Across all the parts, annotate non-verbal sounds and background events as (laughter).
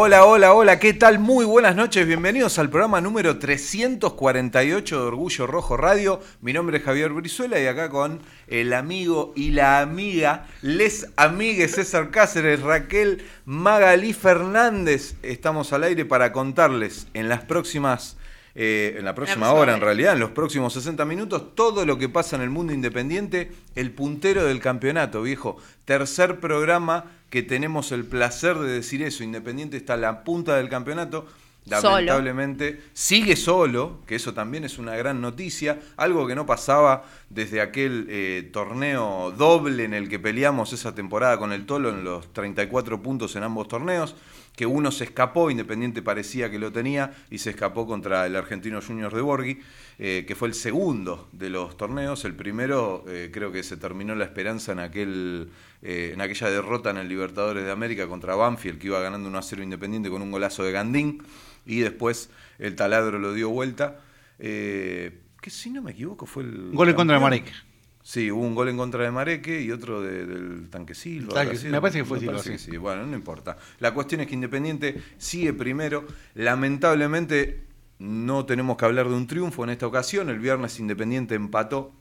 Hola, hola, hola, ¿qué tal? Muy buenas noches, bienvenidos al programa número 348 de Orgullo Rojo Radio. Mi nombre es Javier Brizuela y acá con el amigo y la amiga, les amigues César Cáceres, Raquel Magalí Fernández. Estamos al aire para contarles en las próximas... eh, en la próxima próxima hora, en realidad, en los próximos 60 minutos, todo lo que pasa en el mundo independiente, el puntero del campeonato, viejo. Tercer programa que tenemos el placer de decir eso. Independiente está a la punta del campeonato. Solo. Lamentablemente sigue solo, que eso también es una gran noticia, algo que no pasaba desde aquel eh, torneo doble en el que peleamos esa temporada con el Tolo en los 34 puntos en ambos torneos, que uno se escapó, Independiente parecía que lo tenía, y se escapó contra el Argentino Juniors de Borghi, eh, que fue el segundo de los torneos, el primero eh, creo que se terminó la esperanza en aquel eh, en aquella derrota en el Libertadores de América contra Banfield, que iba ganando 1 a 0 Independiente con un golazo de Gandín, y después el taladro lo dio vuelta. Eh, que si no me equivoco fue el. Gol en contra de campeón. Sí, hubo un gol en contra de Mareque y otro de- del Tanque Silva. Tanque- algo así. me parece que fue Silva, sí. sí. Bueno, no importa. La cuestión es que Independiente sigue primero. Lamentablemente no tenemos que hablar de un triunfo en esta ocasión. El viernes Independiente empató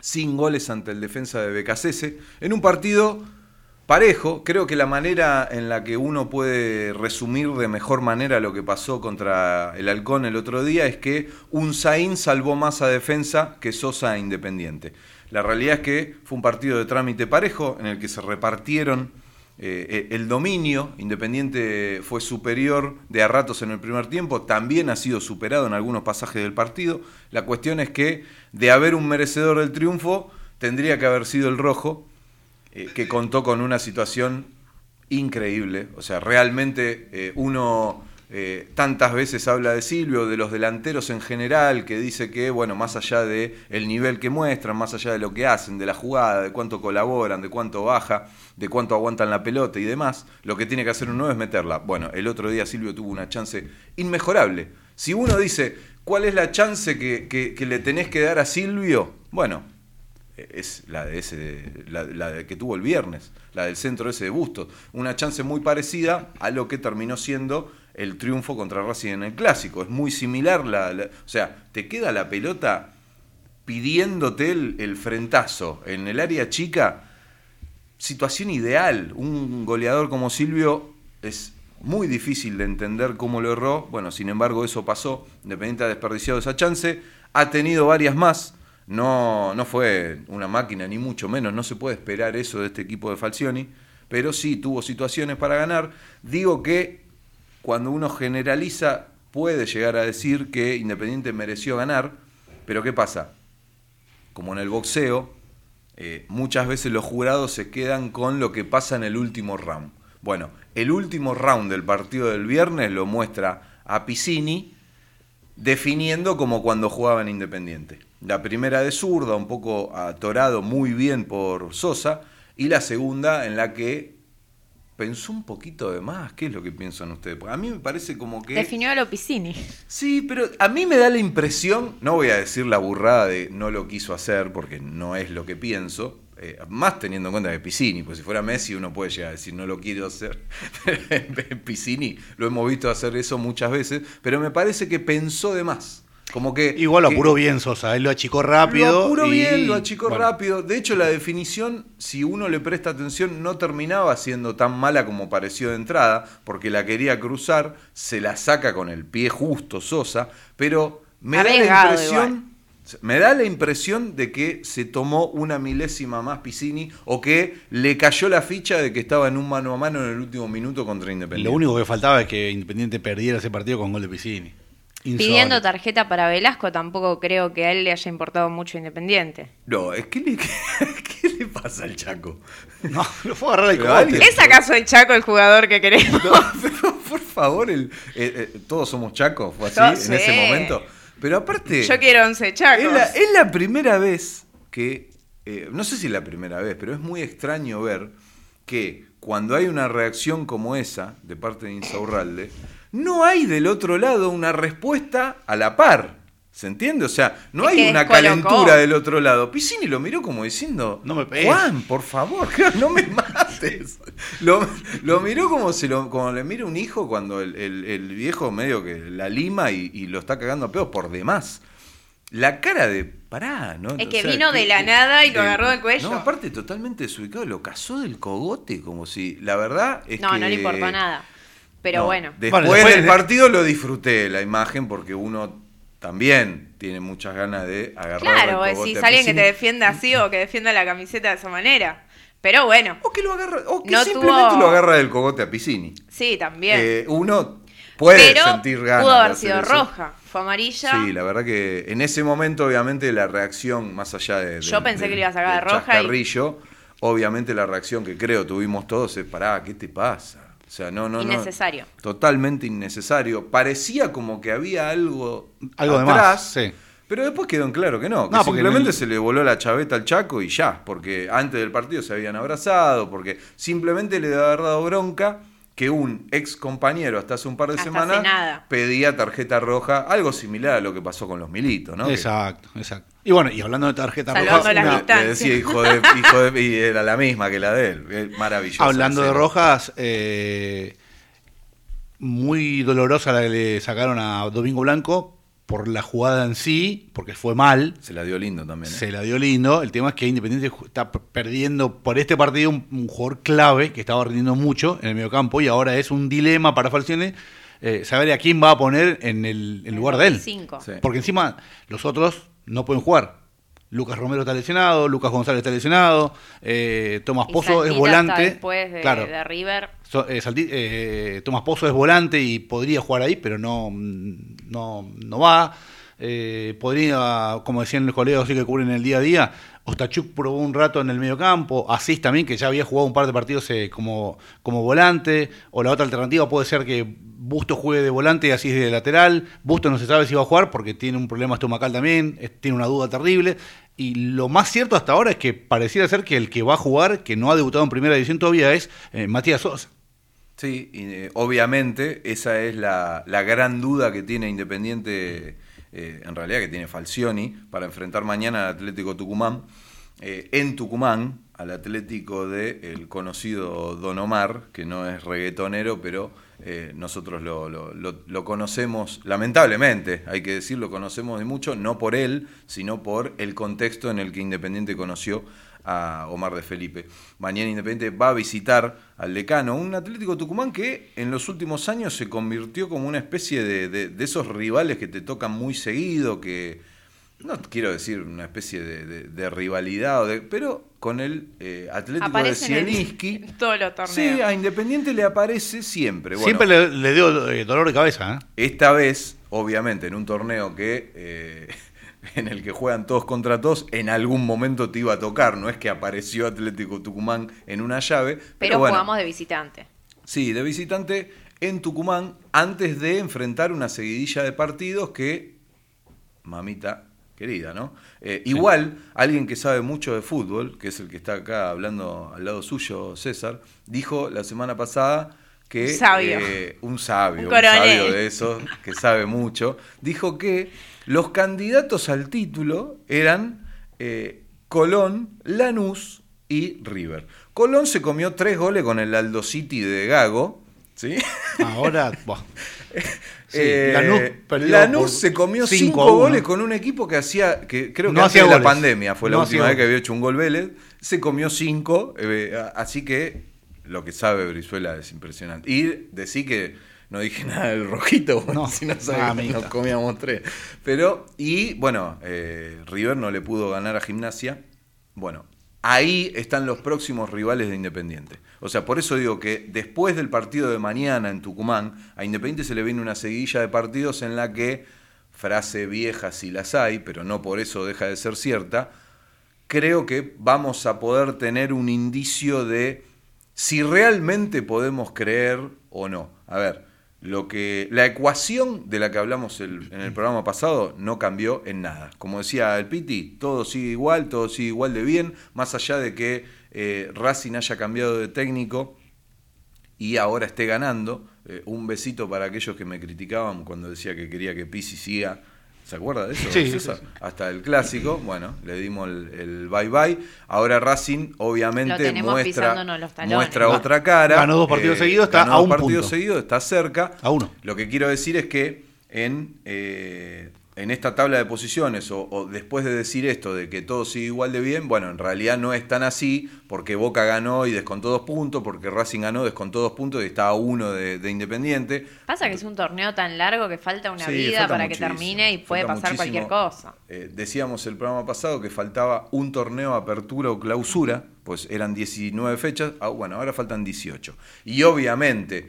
sin goles ante el defensa de Becasese en un partido parejo. Creo que la manera en la que uno puede resumir de mejor manera lo que pasó contra el Halcón el otro día es que un Zain salvó más a defensa que Sosa a Independiente. La realidad es que fue un partido de trámite parejo en el que se repartieron eh, el dominio. Independiente fue superior de a ratos en el primer tiempo, también ha sido superado en algunos pasajes del partido. La cuestión es que de haber un merecedor del triunfo, tendría que haber sido el rojo, eh, que contó con una situación increíble. O sea, realmente eh, uno eh, tantas veces habla de Silvio, de los delanteros en general, que dice que, bueno, más allá de el nivel que muestran, más allá de lo que hacen, de la jugada, de cuánto colaboran, de cuánto baja, de cuánto aguantan la pelota y demás, lo que tiene que hacer uno es meterla. Bueno, el otro día Silvio tuvo una chance inmejorable. Si uno dice, ¿cuál es la chance que, le tenés que dar a Silvio? Bueno, es la de ese la, que tuvo el viernes, la del centro ese de Bustos, una chance muy parecida a lo que terminó siendo el triunfo contra Racing en el clásico, es muy similar la, la- o sea, te queda la pelota pidiéndote el, el frentazo en el área chica, situación ideal, un goleador como Silvio es muy difícil de entender cómo lo erró, bueno, sin embargo eso pasó, Independiente ha desperdiciado esa chance, ha tenido varias más, no, no fue una máquina, ni mucho menos, no se puede esperar eso de este equipo de Falcioni, pero sí tuvo situaciones para ganar. Digo que cuando uno generaliza puede llegar a decir que Independiente mereció ganar, pero ¿qué pasa? Como en el boxeo, eh, muchas veces los jurados se quedan con lo que pasa en el último round. Bueno, el último round del partido del viernes lo muestra a Piscini definiendo como cuando jugaba en Independiente. La primera de zurda, un poco atorado muy bien por Sosa, y la segunda en la que pensó un poquito de más. ¿Qué es lo que piensan ustedes? Porque a mí me parece como que... Definió a lo Piscini. Sí, pero a mí me da la impresión, no voy a decir la burrada de no lo quiso hacer, porque no es lo que pienso, eh, más teniendo en cuenta que Piscini, pues si fuera Messi uno puede llegar a decir no lo quiero hacer. (laughs) Piscini lo hemos visto hacer eso muchas veces, pero me parece que pensó de más. Como que, Igual lo que- apuró bien Sosa, él lo achicó rápido. Lo apuró y- bien, lo achicó bueno, rápido. De hecho, la definición, si uno le presta atención, no terminaba siendo tan mala como pareció de entrada, porque la quería cruzar, se la saca con el pie justo Sosa, pero me da la impresión. Me da la impresión de que se tomó una milésima más Piscini o que le cayó la ficha de que estaba en un mano a mano en el último minuto contra Independiente. Lo único que faltaba es que Independiente perdiera ese partido con gol de Piscini. Pidiendo tarjeta para Velasco, tampoco creo que a él le haya importado mucho Independiente. No, es que le, (laughs) ¿qué le pasa al Chaco? No, lo fue a agarrar cogote. alguien- ¿Es acaso el Chaco el jugador que queremos? No, (laughs) pero por favor, el- eh, eh, todos somos chacos, fue así Yo en sé. ese momento. Pero aparte, Yo quiero 11 Chacos. es la, es la primera vez que, eh, no sé si es la primera vez, pero es muy extraño ver que cuando hay una reacción como esa de parte de Insaurralde, no hay del otro lado una respuesta a la par. ¿Se entiende? O sea, no Es hay una descolocó. calentura del otro lado. Piscini lo miró como diciendo, No me pegues. Juan, por favor, (laughs) no me mates. Lo, lo miró como, se lo, como le mira un hijo cuando el, el- el viejo medio que la lima y, y lo está cagando a pedos por demás. La cara de, pará, ¿no? Es que vino de la nada y lo agarró del cuello. No, aparte totalmente desubicado, lo cazó del cogote, como si, la verdad es no, que... no le importó nada. Pero no, bueno. Después, Bueno, después del de- partido lo disfruté la imagen porque uno también tiene muchas ganas de agarrar Claro, el si alguien que te defienda así o que defienda la camiseta de esa manera. Pero bueno, O que lo agarra, o que No simplemente tuvo- lo agarra del cogote a Piscini. sí, también. Eh, uno puede Pero sentir ganas. pudo haber sido eso. roja. Fue amarilla. Sí, la verdad que en ese momento, obviamente, la reacción, más allá de. Yo pensé que le iba a sacar de roja y- obviamente la reacción que creo tuvimos todos es: pará, ¿qué te pasa? O sea, no, no, no. Innecesario. Totalmente innecesario. Parecía como que había algo. Algo de atrás, más, sí. Pero después quedó en claro que no, que No, porque simplemente el- se le voló la chaveta al Chaco y ya, porque antes del partido se habían abrazado, porque simplemente le debe haber dado bronca que un ex compañero hasta hace un par de Hasta semanas pedía tarjeta roja, algo similar a lo que pasó con los militos, ¿no? Que Exacto, exacto. Y bueno, y hablando de tarjeta Salvando roja, una- le decía hijo de, (laughs) hijo de- y era la misma que la de él, eh, maravilloso. hablando de rojas, eh, muy dolorosa la que le sacaron a Domingo Blanco por la jugada en sí, porque fue mal. Se la dio lindo también. ¿eh? Se la dio lindo. El tema es que Independiente está perdiendo por este partido un, un jugador clave que estaba rindiendo mucho en el mediocampo y ahora es un dilema para Falcione eh, saber a quién va a poner en el en lugar de él. Cinco. Sí. Porque encima los otros no pueden jugar. Lucas Romero está lesionado, Lucas González está lesionado, eh, Tomás Y Pozo es volante. después de, claro, de River. So- eh, eh, Tomás Pozo es volante y podría jugar ahí, pero no, no, no va. Eh, podría, como decían los colegas sí que cubren el día a día, Ostachuk probó un rato en el mediocampo, Asís también, que ya había jugado un par de partidos eh, como, como volante, o la otra alternativa puede ser que Busto juegue de volante y Asís de lateral. Busto no se sabe si va a jugar porque tiene un problema estomacal también, tiene una duda terrible. Y lo más cierto hasta ahora es que pareciera ser que el que va a jugar, que no ha debutado en primera división todavía, es eh, Matías Sosa. Sí, y, eh, obviamente esa es la, la gran duda que tiene Independiente, eh, en realidad que tiene Falcioni, para enfrentar mañana al Atlético Tucumán. Eh, en Tucumán, al Atlético de el conocido Don Omar, que no es reggaetonero, pero eh, nosotros lo, lo- lo- lo conocemos, lamentablemente, hay que decir, lo conocemos de mucho, no por él, sino por el contexto en el que Independiente conoció a Omar de Felipe. Mañana Independiente va a visitar al decano, un Atlético Tucumán que en los últimos años se convirtió como una especie de, de- de esos rivales que te tocan muy seguido, que no quiero decir una especie de, de- de rivalidad, o de- pero con el eh, Atlético Aparece de Zielinski. (laughs) en todos los torneos. Sí, a Independiente le aparece siempre. Bueno, Siempre le, le dio eh, dolor de cabeza. ¿eh? esta vez, obviamente, en un torneo que eh, (laughs) en el que juegan todos contra todos, en algún momento te iba a tocar. No es que apareció Atlético Tucumán en una llave. Pero, Pero bueno, jugamos de visitante. Sí, de visitante en Tucumán antes de enfrentar una seguidilla de partidos que, mamita querida, ¿no? Eh, Igual, alguien que sabe mucho de fútbol, que es el que está acá hablando al lado suyo, César, dijo la semana pasada que... Un sabio. eh, un sabio, Un sabio de esos, que sabe mucho, dijo que los candidatos al título eran eh, Colón, Lanús y River. Colón se comió tres goles con el Aldo City de Gago, ¿sí? Ahora. (laughs) Sí, Eh, Lanús se comió cinco goles con un equipo que hacía, que creo que No antes hacía de la pandemia fue la No última vez que había hecho un gol Vélez, se comió cinco, eh, así que lo que sabe Brizuela es impresionante. Y decir que no dije (laughs) nada del rojito, bueno, No, si no nada, que nos comíamos tres. Pero, y bueno, eh, River no le pudo ganar a Gimnasia. Bueno, ahí están los próximos rivales de Independiente. O sea, por eso digo que después del partido de mañana en Tucumán, a Independiente se le viene una seguidilla de partidos en la que, frase vieja si las hay, pero no por eso deja de ser cierta, creo que vamos a poder tener un indicio de si realmente podemos creer o no. A ver, lo que la ecuación de la que hablamos en el programa pasado no cambió en nada. Como decía el Piti, todo sigue igual, todo sigue igual de bien, más allá de que eh, Racing haya cambiado de técnico y ahora esté ganando. Eh, un besito para aquellos que me criticaban cuando decía que quería que Pisi siga. ¿Se acuerda de eso? Sí, César? sí, sí. Hasta el clásico. Bueno, le dimos el, el bye bye. Ahora Racing, obviamente, muestra, los muestra otra cara. ganó dos partidos seguidos, está ganó a dos un partidos punto. seguidos, está cerca. A uno. Lo que quiero decir es que en, eh, en esta tabla de posiciones, o, o después de decir esto de que todo sigue igual de bien, bueno, en realidad no es tan así, porque Boca ganó y descontó dos puntos, porque Racing ganó, descontó dos puntos y está a uno de, de Independiente. Pasa que es un torneo tan largo que falta una Sí, vida falta para que termine y puede pasar muchísimo. cualquier cosa. Eh, decíamos el programa pasado que faltaba un torneo apertura o clausura, pues eran 19 fechas, ah, bueno, ahora faltan 18. Y obviamente,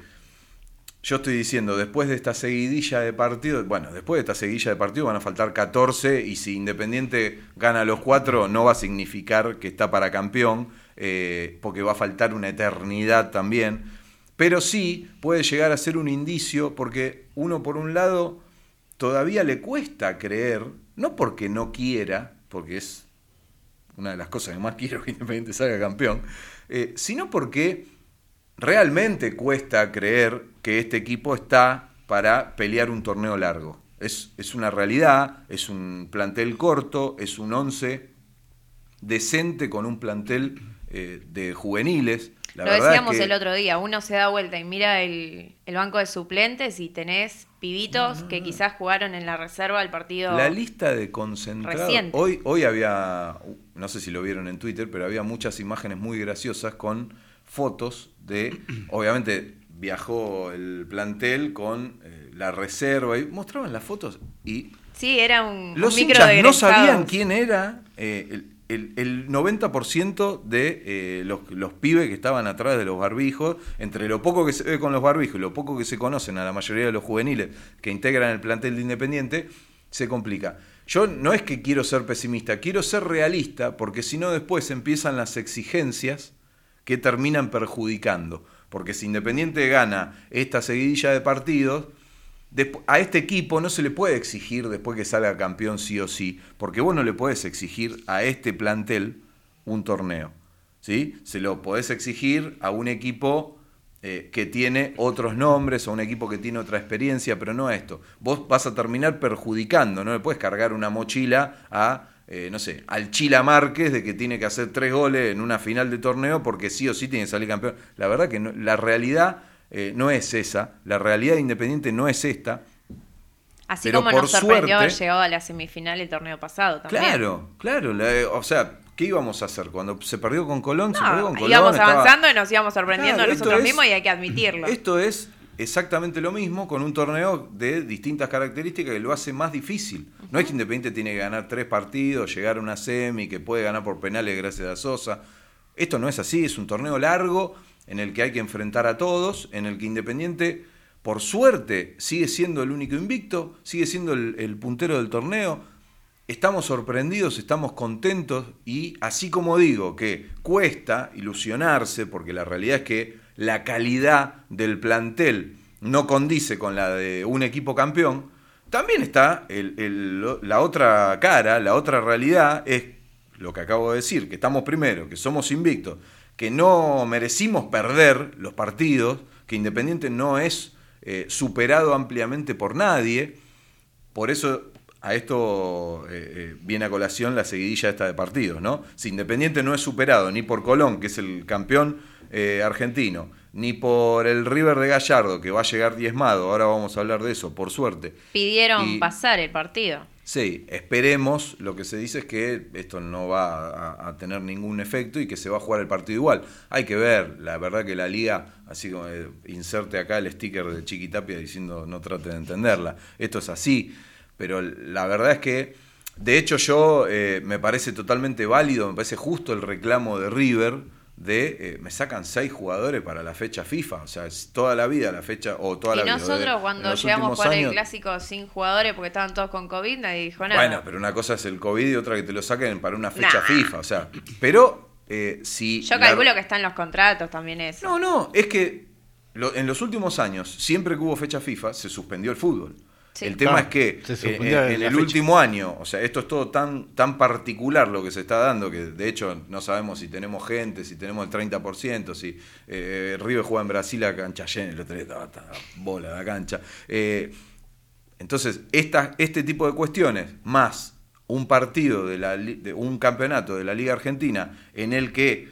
yo estoy diciendo, después de esta seguidilla de partidos, bueno, después de esta seguidilla de partidos van a faltar 14 y si Independiente gana los cuatro no va a significar que está para campeón, eh, porque va a faltar una eternidad también. Pero sí puede llegar a ser un indicio, porque uno por un lado todavía le cuesta creer, no porque no quiera, porque es una de las cosas que más (laughs) quiero que Independiente salga campeón, eh, sino porque realmente cuesta creer que este equipo está para pelear un torneo largo. Es, es una realidad, es un plantel corto, es un 11 decente con un plantel eh, de juveniles. La Lo es decíamos que- el otro día, uno se da vuelta y mira el, el banco de suplentes y tenés pibitos que quizás jugaron en la reserva el partido. La lista de concentrados. Reciente. Hoy, hoy había, no sé si lo vieron en Twitter, pero había muchas imágenes muy graciosas con fotos de. Obviamente viajó el plantel con eh, la reserva y mostraban las fotos y Sí, era un, un los micro hinchas de no sabían quién era eh, el, el- el 90% de eh, los, los pibes que estaban atrás de los barbijos, entre lo poco que se ve con los barbijos y lo poco que se conocen a la mayoría de los juveniles que integran el plantel de Independiente, se complica. Yo no es que quiero ser pesimista, quiero ser realista, porque si no después empiezan las exigencias que terminan perjudicando. Porque si Independiente gana esta seguidilla de partidos, a este equipo no se le puede exigir después que salga campeón sí o sí, porque vos no le podés exigir a este plantel un torneo. ¿sí? Se lo podés exigir a un equipo eh, que tiene otros nombres, o un equipo que tiene otra experiencia, pero no a esto. Vos vas a terminar perjudicando, no le puedes cargar una mochila a, eh, no sé, al Chila Márquez de que tiene que hacer tres goles en una final de torneo porque sí o sí tiene que salir campeón. La verdad que no- la realidad eh, no es esa, la realidad de Independiente no es esta. Así pero como por nos sorprendió haber llegado a la semifinal el torneo pasado también. Claro, claro. la- o sea, ¿qué íbamos a hacer? Cuando se perdió con Colón, se perdió No, con Colón. íbamos estaba- avanzando y nos íbamos sorprendiendo Claro, nosotros es- mismos y hay que admitirlo. Esto es exactamente lo mismo con un torneo de distintas características que lo hace más difícil. No es que Independiente tiene que ganar tres partidos, llegar a una semi, que puede ganar por penales gracias a Sosa. Esto no es así, es un torneo largo en el que hay que enfrentar a todos, en el que Independiente, por suerte, sigue siendo el único invicto, sigue siendo el, el puntero del torneo. estamos sorprendidos, estamos contentos y así como digo que cuesta ilusionarse, porque la realidad es que la calidad del plantel no condice con la de un equipo campeón, también está la otra cara, la otra realidad es lo que acabo de decir, que estamos primero, que somos invictos, que no merecimos perder los partidos, que Independiente no es eh, superado ampliamente por nadie, por eso a esto eh, eh, viene a colación la seguidilla esta de partidos, ¿no? Si Independiente no es superado ni por Colón, que es el campeón eh, argentino, ni por el River de Gallardo, que va a llegar diezmado, ahora vamos a hablar de eso, por suerte. Pidieron Y- pasar el partido. Sí, esperemos, lo que se dice es que esto no va a, a tener ningún efecto y que se va a jugar el partido igual. Hay que ver, la verdad que la liga, así como eh, inserte acá el sticker de Chiquitapia diciendo no trate de entenderla, esto es así, pero la verdad es que, de hecho yo eh, me parece totalmente válido, me parece justo el reclamo de River de eh, me sacan seis jugadores para la fecha FIFA, o sea, es toda la vida la fecha, o toda Y la vida. nosotros de- en cuando llegamos a el clásico sin jugadores porque estaban todos con COVID, nadie dijo nada. bueno, pero una cosa es el COVID y otra que te lo saquen para una fecha Nah. FIFA. O sea, pero eh, si. Yo la- calculo que están los contratos también eso. No, no, es que lo- en los últimos años, siempre que hubo fecha FIFA, se suspendió el fútbol. Sí. El tema Claro, es que eh, en, el fecha. último año, o sea, esto es todo tan, tan particular lo que se está dando, que de hecho no sabemos si tenemos gente, si tenemos el 30%, si eh, River juega en Brasil a cancha llena, el otro día estaba, estaba bola la cancha. Eh, entonces, esta, este tipo de cuestiones, más un partido de, la, de un campeonato de la Liga Argentina en el que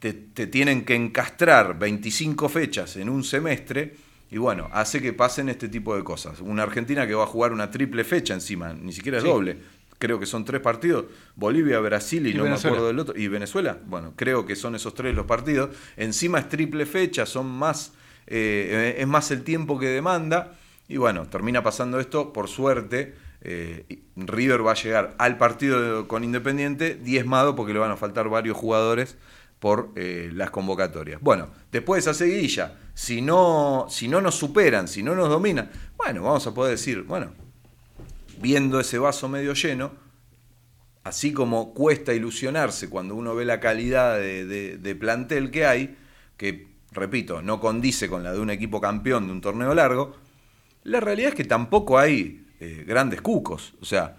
te, te tienen que encastrar 25 fechas en un semestre, y bueno, hace que pasen este tipo de cosas. Una Argentina que va a jugar una triple fecha encima, ni siquiera es Sí. doble. Creo que son tres partidos, Bolivia, Brasil y, Y no Venezuela. me acuerdo del otro. ¿Y Venezuela? Bueno, creo que son esos tres los partidos. Encima es triple fecha, son más, eh, es más el tiempo que demanda. Y bueno, termina pasando esto, por suerte, eh, River va a llegar al partido con Independiente diezmado porque le van a faltar varios jugadores por eh, las convocatorias. Bueno, después de esa seguidilla, si no, si no nos superan, si no nos dominan, bueno, vamos a poder decir, bueno, viendo ese vaso medio lleno, así como cuesta ilusionarse cuando uno ve la calidad de, de- plantel que hay, que, repito, no condice con la de un equipo campeón de un torneo largo, la realidad es que tampoco hay eh, grandes cucos. O sea,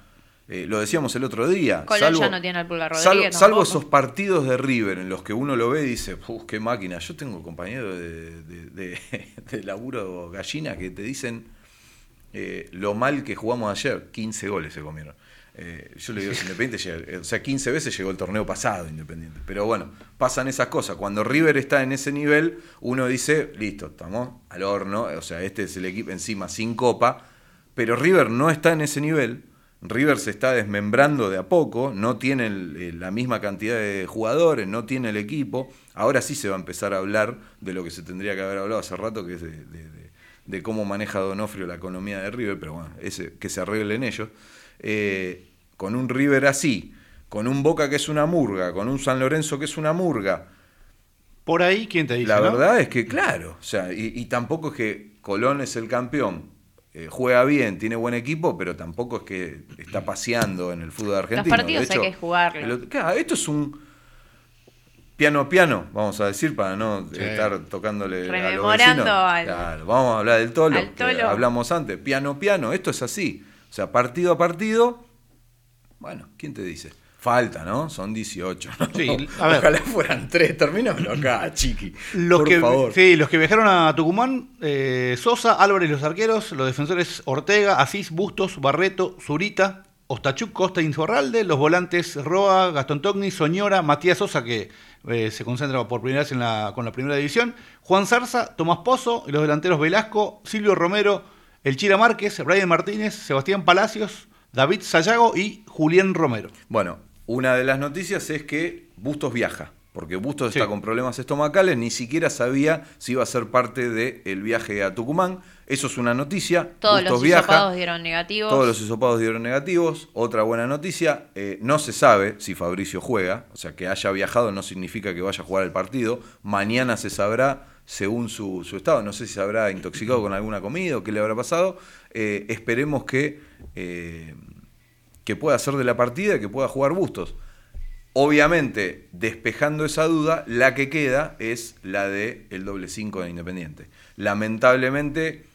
eh, lo decíamos el otro día. Colón ya no tiene al Pulgar salvo, Rodríguez salvo esos partidos de River en los que uno lo ve y dice, "Uf, qué máquina. Yo tengo compañeros de, de- de- (laughs) de laburo gallina que te dicen eh, lo mal que jugamos ayer. 15 goles se comieron. Eh, yo le digo, Independiente llega- o sea, 15 veces llegó el torneo pasado Independiente. Pero bueno, pasan esas cosas. Cuando River está en ese nivel, uno dice, listo, estamos al horno. O sea, este es el equipo encima sin copa. Pero River no está en ese nivel. River se está desmembrando de a poco, no tiene el- eh, la misma cantidad de jugadores, no tiene el equipo. Ahora sí se va a empezar a hablar de lo que se tendría que haber hablado hace rato, que es de, de- de- de cómo maneja Donofrio la economía de River, pero bueno, ese, que se arreglen ellos. Eh, con un River así, con un Boca que es una murga, con un San Lorenzo que es una murga, Por ahí, ¿quién te dice? la no? verdad es que, claro, o sea, y, y tampoco es que Colón es el campeón, eh, juega bien, tiene buen equipo, pero tampoco es que está paseando en el fútbol argentino. partidos De hay que el otro- claro, esto es un piano a piano, vamos a decir, para no Sí. estar tocándole a los Rememorando vecinos. al- Claro, vamos a hablar del tolo, al que Tolo. hablamos antes, piano a piano, esto es así. O sea, partido a partido, bueno, ¿quién te dice? Falta, ¿no? Son 18. ¿no? Sí, (laughs) a ver. Ojalá fueran tres. Terminámoslo acá, (laughs) chiqui. Los Por que, favor. Sí, los que viajaron a Tucumán, eh, Sosa, Álvarez los arqueros, los defensores Ortega, Asís, Bustos, Barreto, Zurita, Ostachuk, Costa e Insorralde, los volantes Roa, Gastón Togni, Soñora, Matías Sosa, que eh, se concentra por primera vez en la, con la primera división, Juan Zarza, Tomás Pozo, y los delanteros Velasco, Silvio Romero, El Chira Márquez, Brian Martínez, Sebastián Palacios, David Sayago y Julián Romero. Bueno, una de las noticias es que Bustos viaja, porque Bustos Sí. está con problemas estomacales, ni siquiera sabía si iba a ser parte del viaje a Tucumán. Eso es una noticia. Todos Bustos los viaja. hisopados dieron negativos. Todos los hisopados dieron negativos. Otra buena noticia, eh, no se sabe si Fabricio juega, o sea, que haya viajado no significa que vaya a jugar el partido. Mañana se sabrá según su, su estado. No sé si se habrá intoxicado con alguna comida o qué le habrá pasado. Eh, esperemos que, eh, que pueda hacer de la partida que pueda jugar Bustos. Obviamente, despejando esa duda, la que queda es la de doble 5 de Independiente. Lamentablemente,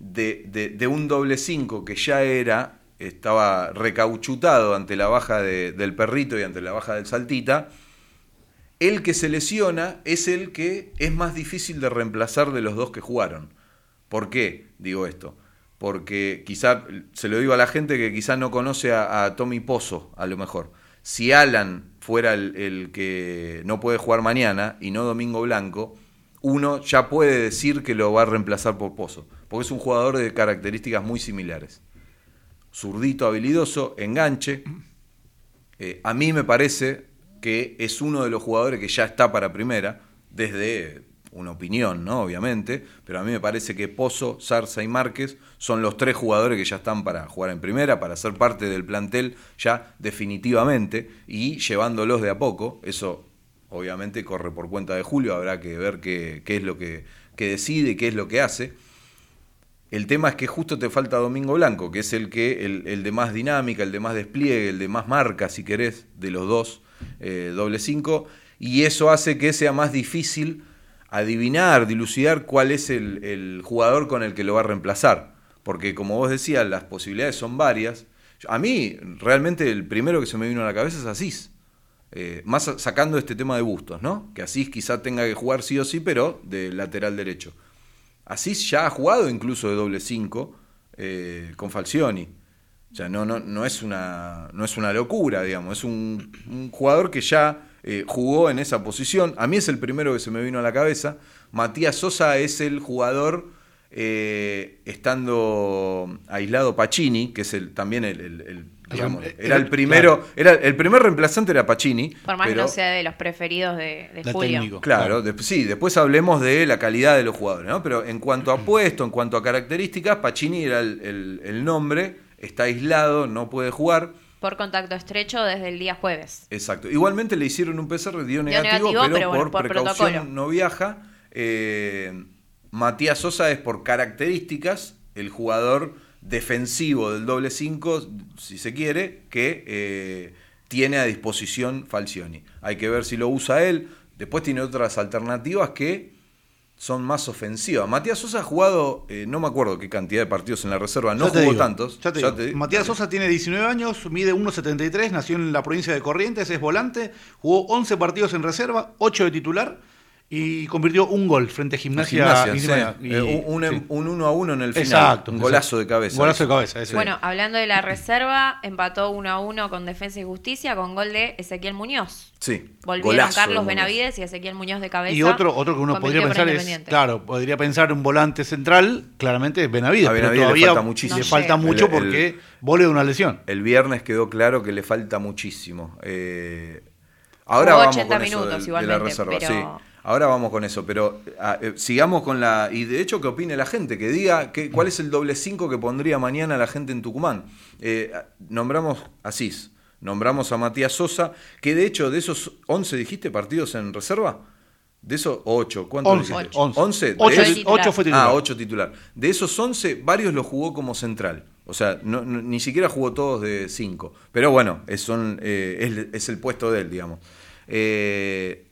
de, un doble 5 que ya era, estaba recauchutado ante la baja de- del perrito y ante la baja del saltita, el que se lesiona es el que es más difícil de reemplazar de los dos que jugaron. ¿Por qué digo esto? Porque quizá, se lo digo a la gente que quizá no conoce a, Tommy Pozo, a lo mejor. Si Alan fuera el, el que no puede jugar mañana y no Domingo Blanco, uno ya puede decir que lo va a reemplazar por Pozo. Porque es un jugador de características muy similares. Zurdito, habilidoso, enganche. Eh, a mí me parece que es uno de los jugadores que ya está para primera, desde una opinión, ¿no? Obviamente, pero a mí me parece que Pozo, Zarza y Márquez son los tres jugadores que ya están para jugar en primera, para ser parte del plantel ya definitivamente y llevándolos de a poco. Eso obviamente corre por cuenta de Julio, habrá que ver qué, es lo que, que decide, qué es lo que hace. El tema es que justo te falta Domingo Blanco, que es el que el, el de más dinámica, el de más despliegue, el de más marca, si querés, de los dos, eh, doble cinco, y eso hace que sea más difícil adivinar, dilucidar cuál es el, el jugador con el que lo va a reemplazar. Porque como vos decías, las posibilidades son varias. A mí, realmente, el primero que se me vino a la cabeza es Asís. Eh, más sa- sacando este tema de bustos, ¿no? Que Asís quizá tenga que jugar sí o sí, pero de lateral derecho. Asís ya ha jugado incluso de doble 5 con Falcioni. O sea, no, no, no, es una, no es una locura, digamos. Es un jugador que ya eh, jugó en esa posición. A mí es el primero que se me vino a la cabeza. Matías Sosa es el jugador, eh, estando aislado Pacini, que es el, también el, el- el, digamos, el- era el primero, era el primer reemplazante era Pacini. Por más que no sea de los preferidos de, de De Julio. técnico. Claro, de- sí, después hablemos de la calidad de los jugadores, ¿no? Pero en cuanto a puesto, en cuanto a características, Pacini era el, el- el nombre, está aislado, no puede jugar. Por contacto estrecho desde el día jueves. Exacto. Igualmente le hicieron un PCR, dio negativo, negativo, pero, pero bueno, por, por precaución protocolo. no viaja. Eh, Matías Sosa es por características el jugador defensivo del doble 5, si se quiere, que eh, tiene a disposición Falcioni. Hay que ver si lo usa él. Después tiene otras alternativas que son más ofensivas. Matías Sosa ha jugado, eh, no me acuerdo qué cantidad de partidos en la reserva, no jugó digo, tantos. ya te Ya digo. te digo. Matías Sosa tiene 19 años, mide 1,73, nació en la provincia de Corrientes, es volante, jugó 11 partidos en reserva, 8 de titular y convirtió un gol frente a Gimnasia. Gimnasia, Gimnasia, sí. y- Eh, un, sí. un uno a uno en el final. Exacto. Un golazo de cabeza. Un golazo de cabeza, ese. Bueno, hablando de la reserva, empató 1 a 1 con Defensa y Justicia con gol de Ezequiel Muñoz. Sí. Volvieron Carlos. Benavides y Ezequiel Muñoz de cabeza. Y otro, otro que uno podría pensar es, claro, podría pensar un volante central, claramente es Benavides, A pero Benavides le falta muchísimo. le falta mucho El- el- porque vuelve de una lesión. El viernes quedó claro que le falta muchísimo. Eh, ahora Jugó vamos 80 con eso minutos del- de, igualmente, la reserva. pero- Sí. Ahora vamos con eso, pero ah, eh, sigamos con la... Y de hecho que opine la gente, que diga que, cuál es el doble 5 que pondría mañana la gente en Tucumán. Eh, nombramos a Asís, nombramos a Matías Sosa, que de hecho de esos 11 dijiste partidos en reserva, de esos 8, ¿cuántos 11, dijiste? 11. 11. De Ocho esos- ti- ocho fue titular. Ah, 8 titular. De esos 11, varios los jugó como central. O sea, no- no- ni siquiera jugó todos de 5. Pero bueno, es, son, eh, es, es el puesto de él, digamos. Eh,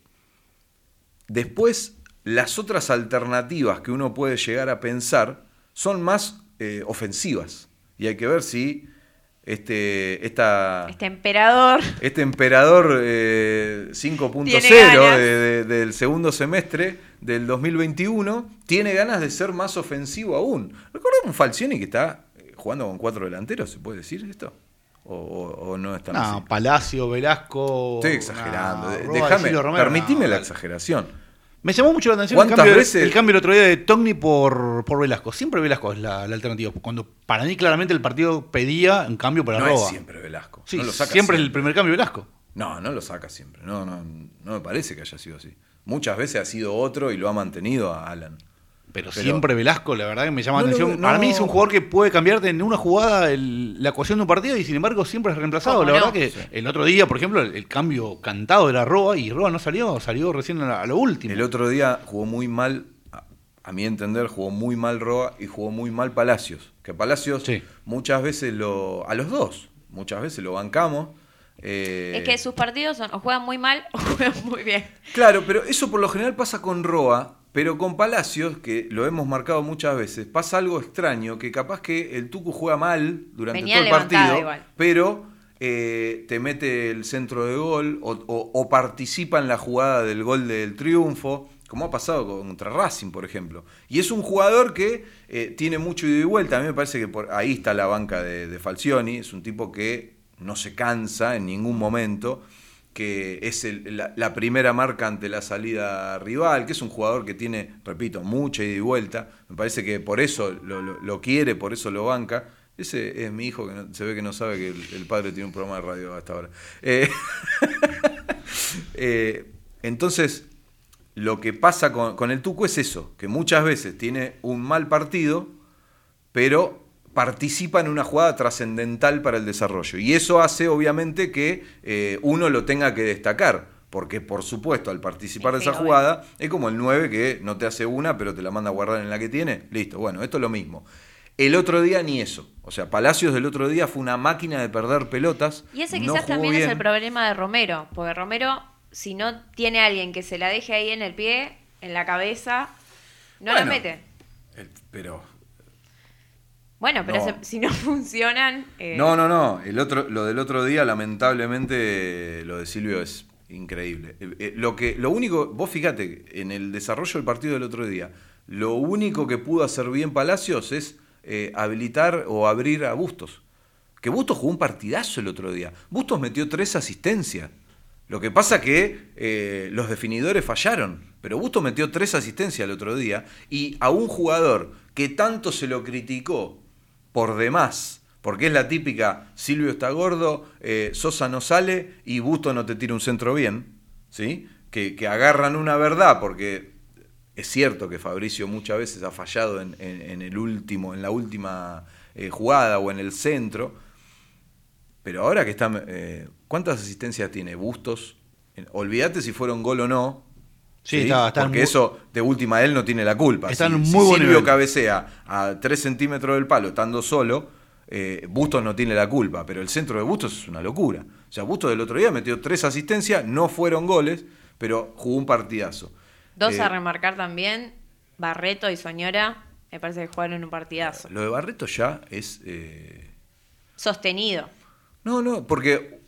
después, las otras alternativas que uno puede llegar a pensar son más eh, ofensivas. Y hay que ver si este, esta, Este emperador. este emperador eh, 5.0 Tiene de- de- del segundo semestre del 2021 tiene ganas de ser más ofensivo aún. Recordemos un Falcioni que está eh, jugando con cuatro delanteros, ¿se puede decir esto? ¿O, o- o no es tan No, así? Palacio, Velasco. Estoy exagerando. no, Déjame, permitime no, la exageración. Me llamó mucho la atención el ¿Cuántas cambio, veces- el cambio el otro día de Togni por, por Velasco. Siempre Velasco es la, la alternativa. Cuando para mí claramente el partido pedía un cambio para No Roa. es siempre Velasco. Sí, no lo saca siempre, el primer cambio Velasco. No, no lo saca siempre. No, no, no me parece que haya sido así. Muchas veces ha sido otro y lo ha mantenido a Alan. Pero, Pero- siempre Velasco, la verdad que me llama No la atención. Para mí es un jugador que puede cambiarte en una jugada el- la ecuación de un partido y sin embargo siempre es reemplazado. ¿Cómo La no? verdad que el otro día, por ejemplo, el, el cambio cantado era Roa y Roa no salió, salió recién a, la- a lo último. El otro día jugó muy mal, a, a mi entender, jugó muy mal Roa y jugó muy mal Palacios. Que Palacios Sí. muchas veces lo. a los dos. muchas veces lo bancamos. eh, Es que sus partidos son o juegan muy mal (laughs) o juegan muy bien. Claro, pero eso por lo general pasa con Roa, pero con Palacios, que lo hemos marcado muchas veces, pasa algo extraño, que capaz que el Tucu juega mal durante Venía todo el partido, igual. pero eh, te mete el centro de gol o, o- o participa en la jugada del gol del triunfo, como ha pasado contra Racing, por ejemplo. Y es un jugador que eh, tiene mucho ida y vuelta. A mí me parece que por ahí está la banca de, de Falcioni, es un tipo que no se cansa en ningún momento que es la, primera marca ante la salida rival, que es un jugador que tiene, repito, mucha ida y vuelta. Me parece que por eso lo, quiere, por eso lo banca. Ese es mi hijo que no- se ve que no sabe que el, el padre tiene un programa de radio hasta ahora. Eh, (laughs) eh, entonces, lo que pasa con, con el Tuco es eso, que muchas veces tiene un mal partido, pero participa en una jugada trascendental para el desarrollo. Y eso hace, obviamente, que eh, uno lo tenga que destacar. Porque, por supuesto, al participar de esa obvio. jugada, es como el 9 que no te hace una, pero te la manda a guardar en la que tiene. Listo, bueno, esto es lo mismo. El otro día ni eso. O sea, Palacios del otro día fue una máquina de perder pelotas. Y ese no quizás jugó también es el problema de Romero, porque Romero, si no tiene alguien que se la deje ahí en el pie, en la cabeza, no la mete. El- pero Bueno, pero no. se- si no (laughs) funcionan... eh, No, no, no. El otro, lo del otro día, lamentablemente, lo de Silvio es increíble. Eh, eh, Lo que, lo único, vos fíjate, en el desarrollo del partido del otro día, lo único que pudo hacer bien Palacios es habilitar o abrir a Bustos. Que Bustos jugó un partidazo el otro día. Bustos metió tres asistencias. Lo que pasa que los definidores fallaron. Pero Bustos metió tres asistencias el otro día. Y a un jugador que tanto se lo criticó por demás, porque es la típica, Silvio está gordo, eh, Sosa no sale y Busto no te tira un centro bien, ¿sí? Que, que agarran una verdad, porque es cierto que Fabricio muchas veces ha fallado en, el último, en la última eh, jugada o en el centro, pero ahora que está, eh, ¿cuántas asistencias tiene Bustos? Olvídate si fueron gol o no. Sí, está- está porque muy- eso de última él no tiene la culpa. Está Si- en si muy buen Silvio nivel. cabecea a 3 centímetros del palo estando solo, eh, Bustos no tiene la culpa, pero el centro de Bustos es una locura. O sea, Bustos del otro día metió tres asistencias, no fueron goles, pero jugó un partidazo. Dos Eh, a remarcar también, Barreto y Soñora, me parece que jugaron un partidazo. Lo de Barreto ya es... eh, Sostenido. No, no, porque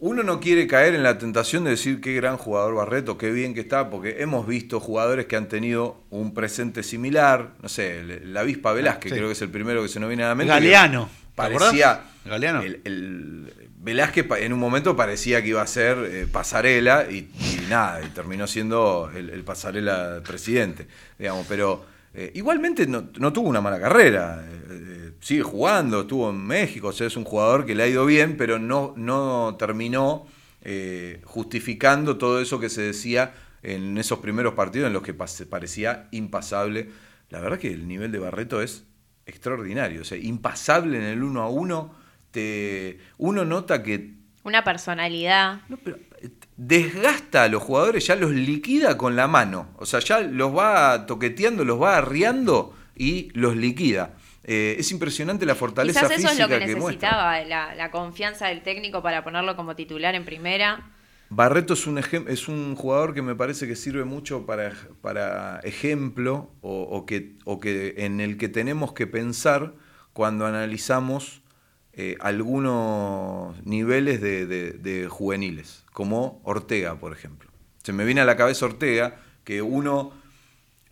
uno no quiere caer en la tentación de decir qué gran jugador Barreto, qué bien que está, porque hemos visto jugadores que han tenido un presente similar, no sé, la avispa Velázquez, Sí. creo que es el primero que se nos viene a la mente. Galeano, que ¿te Parecía. Galeano. El, el- Velázquez en un momento parecía que iba a ser eh, pasarela y, y nada, y terminó siendo el, el pasarela presidente, digamos, pero eh, igualmente no, no tuvo una mala carrera, eh, sigue jugando, estuvo en México, o sea, es un jugador que le ha ido bien, pero no, no terminó eh, justificando todo eso que se decía en esos primeros partidos en los que parecía impasable. La verdad que el nivel de Barreto es extraordinario, o sea, impasable en el uno a uno. Te, uno nota que Una personalidad. no, pero, eh, desgasta a los jugadores, ya los liquida con la mano. O sea, ya los va toqueteando, los va arriando y los liquida. Eh, es impresionante la fortaleza Quizás eso física es lo que, muestra. necesitaba, la, la confianza del técnico para ponerlo como titular en primera. Barreto es un, es un jugador que me parece que sirve mucho para, para ejemplo o, o que, o que en el que tenemos que pensar cuando analizamos eh, algunos niveles de, de- de juveniles, como Ortega, por ejemplo. Se me viene a la cabeza Ortega, que uno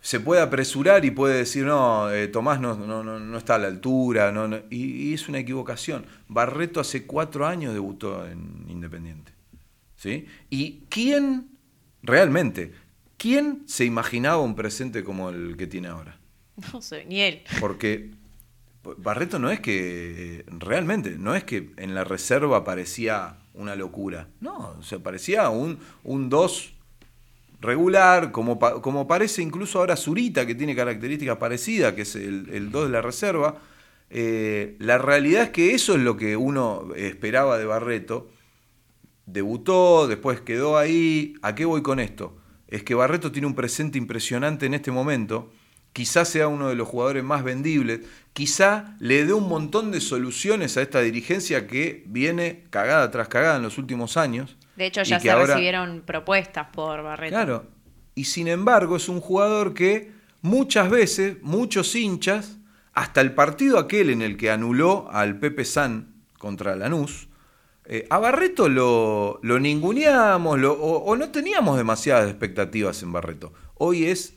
se puede apresurar y puede decir, no, eh, Tomás no, no, no, no está a la altura, no, no", y, y es una equivocación. Barreto hace cuatro años debutó en Independiente. ¿sí? ¿Y quién, realmente, quién se imaginaba un presente como el que tiene ahora? (laughs) No sé, ni él. Porque Barreto no es que, realmente, no es que en la reserva parecía una locura. No, o sea, parecía un 2 regular, como, como parece incluso ahora Zurita, que tiene características parecidas, que es el 2 de la reserva. Eh, la realidad es que eso es lo que uno esperaba de Barreto. Debutó, después quedó ahí. ¿A qué voy con esto? Es que Barreto tiene un presente impresionante en este momento quizá sea uno de los jugadores más vendibles, quizá le dé un montón de soluciones a esta dirigencia que viene cagada tras cagada en los últimos años. De hecho, ya se ahora- recibieron propuestas por Barreto. Claro. Y sin embargo, es un jugador que muchas veces, muchos hinchas, hasta el partido aquel en el que anuló al Pepe San contra Lanús, eh, a Barreto lo, lo ninguneamos lo- o, o no teníamos demasiadas expectativas en Barreto. Hoy es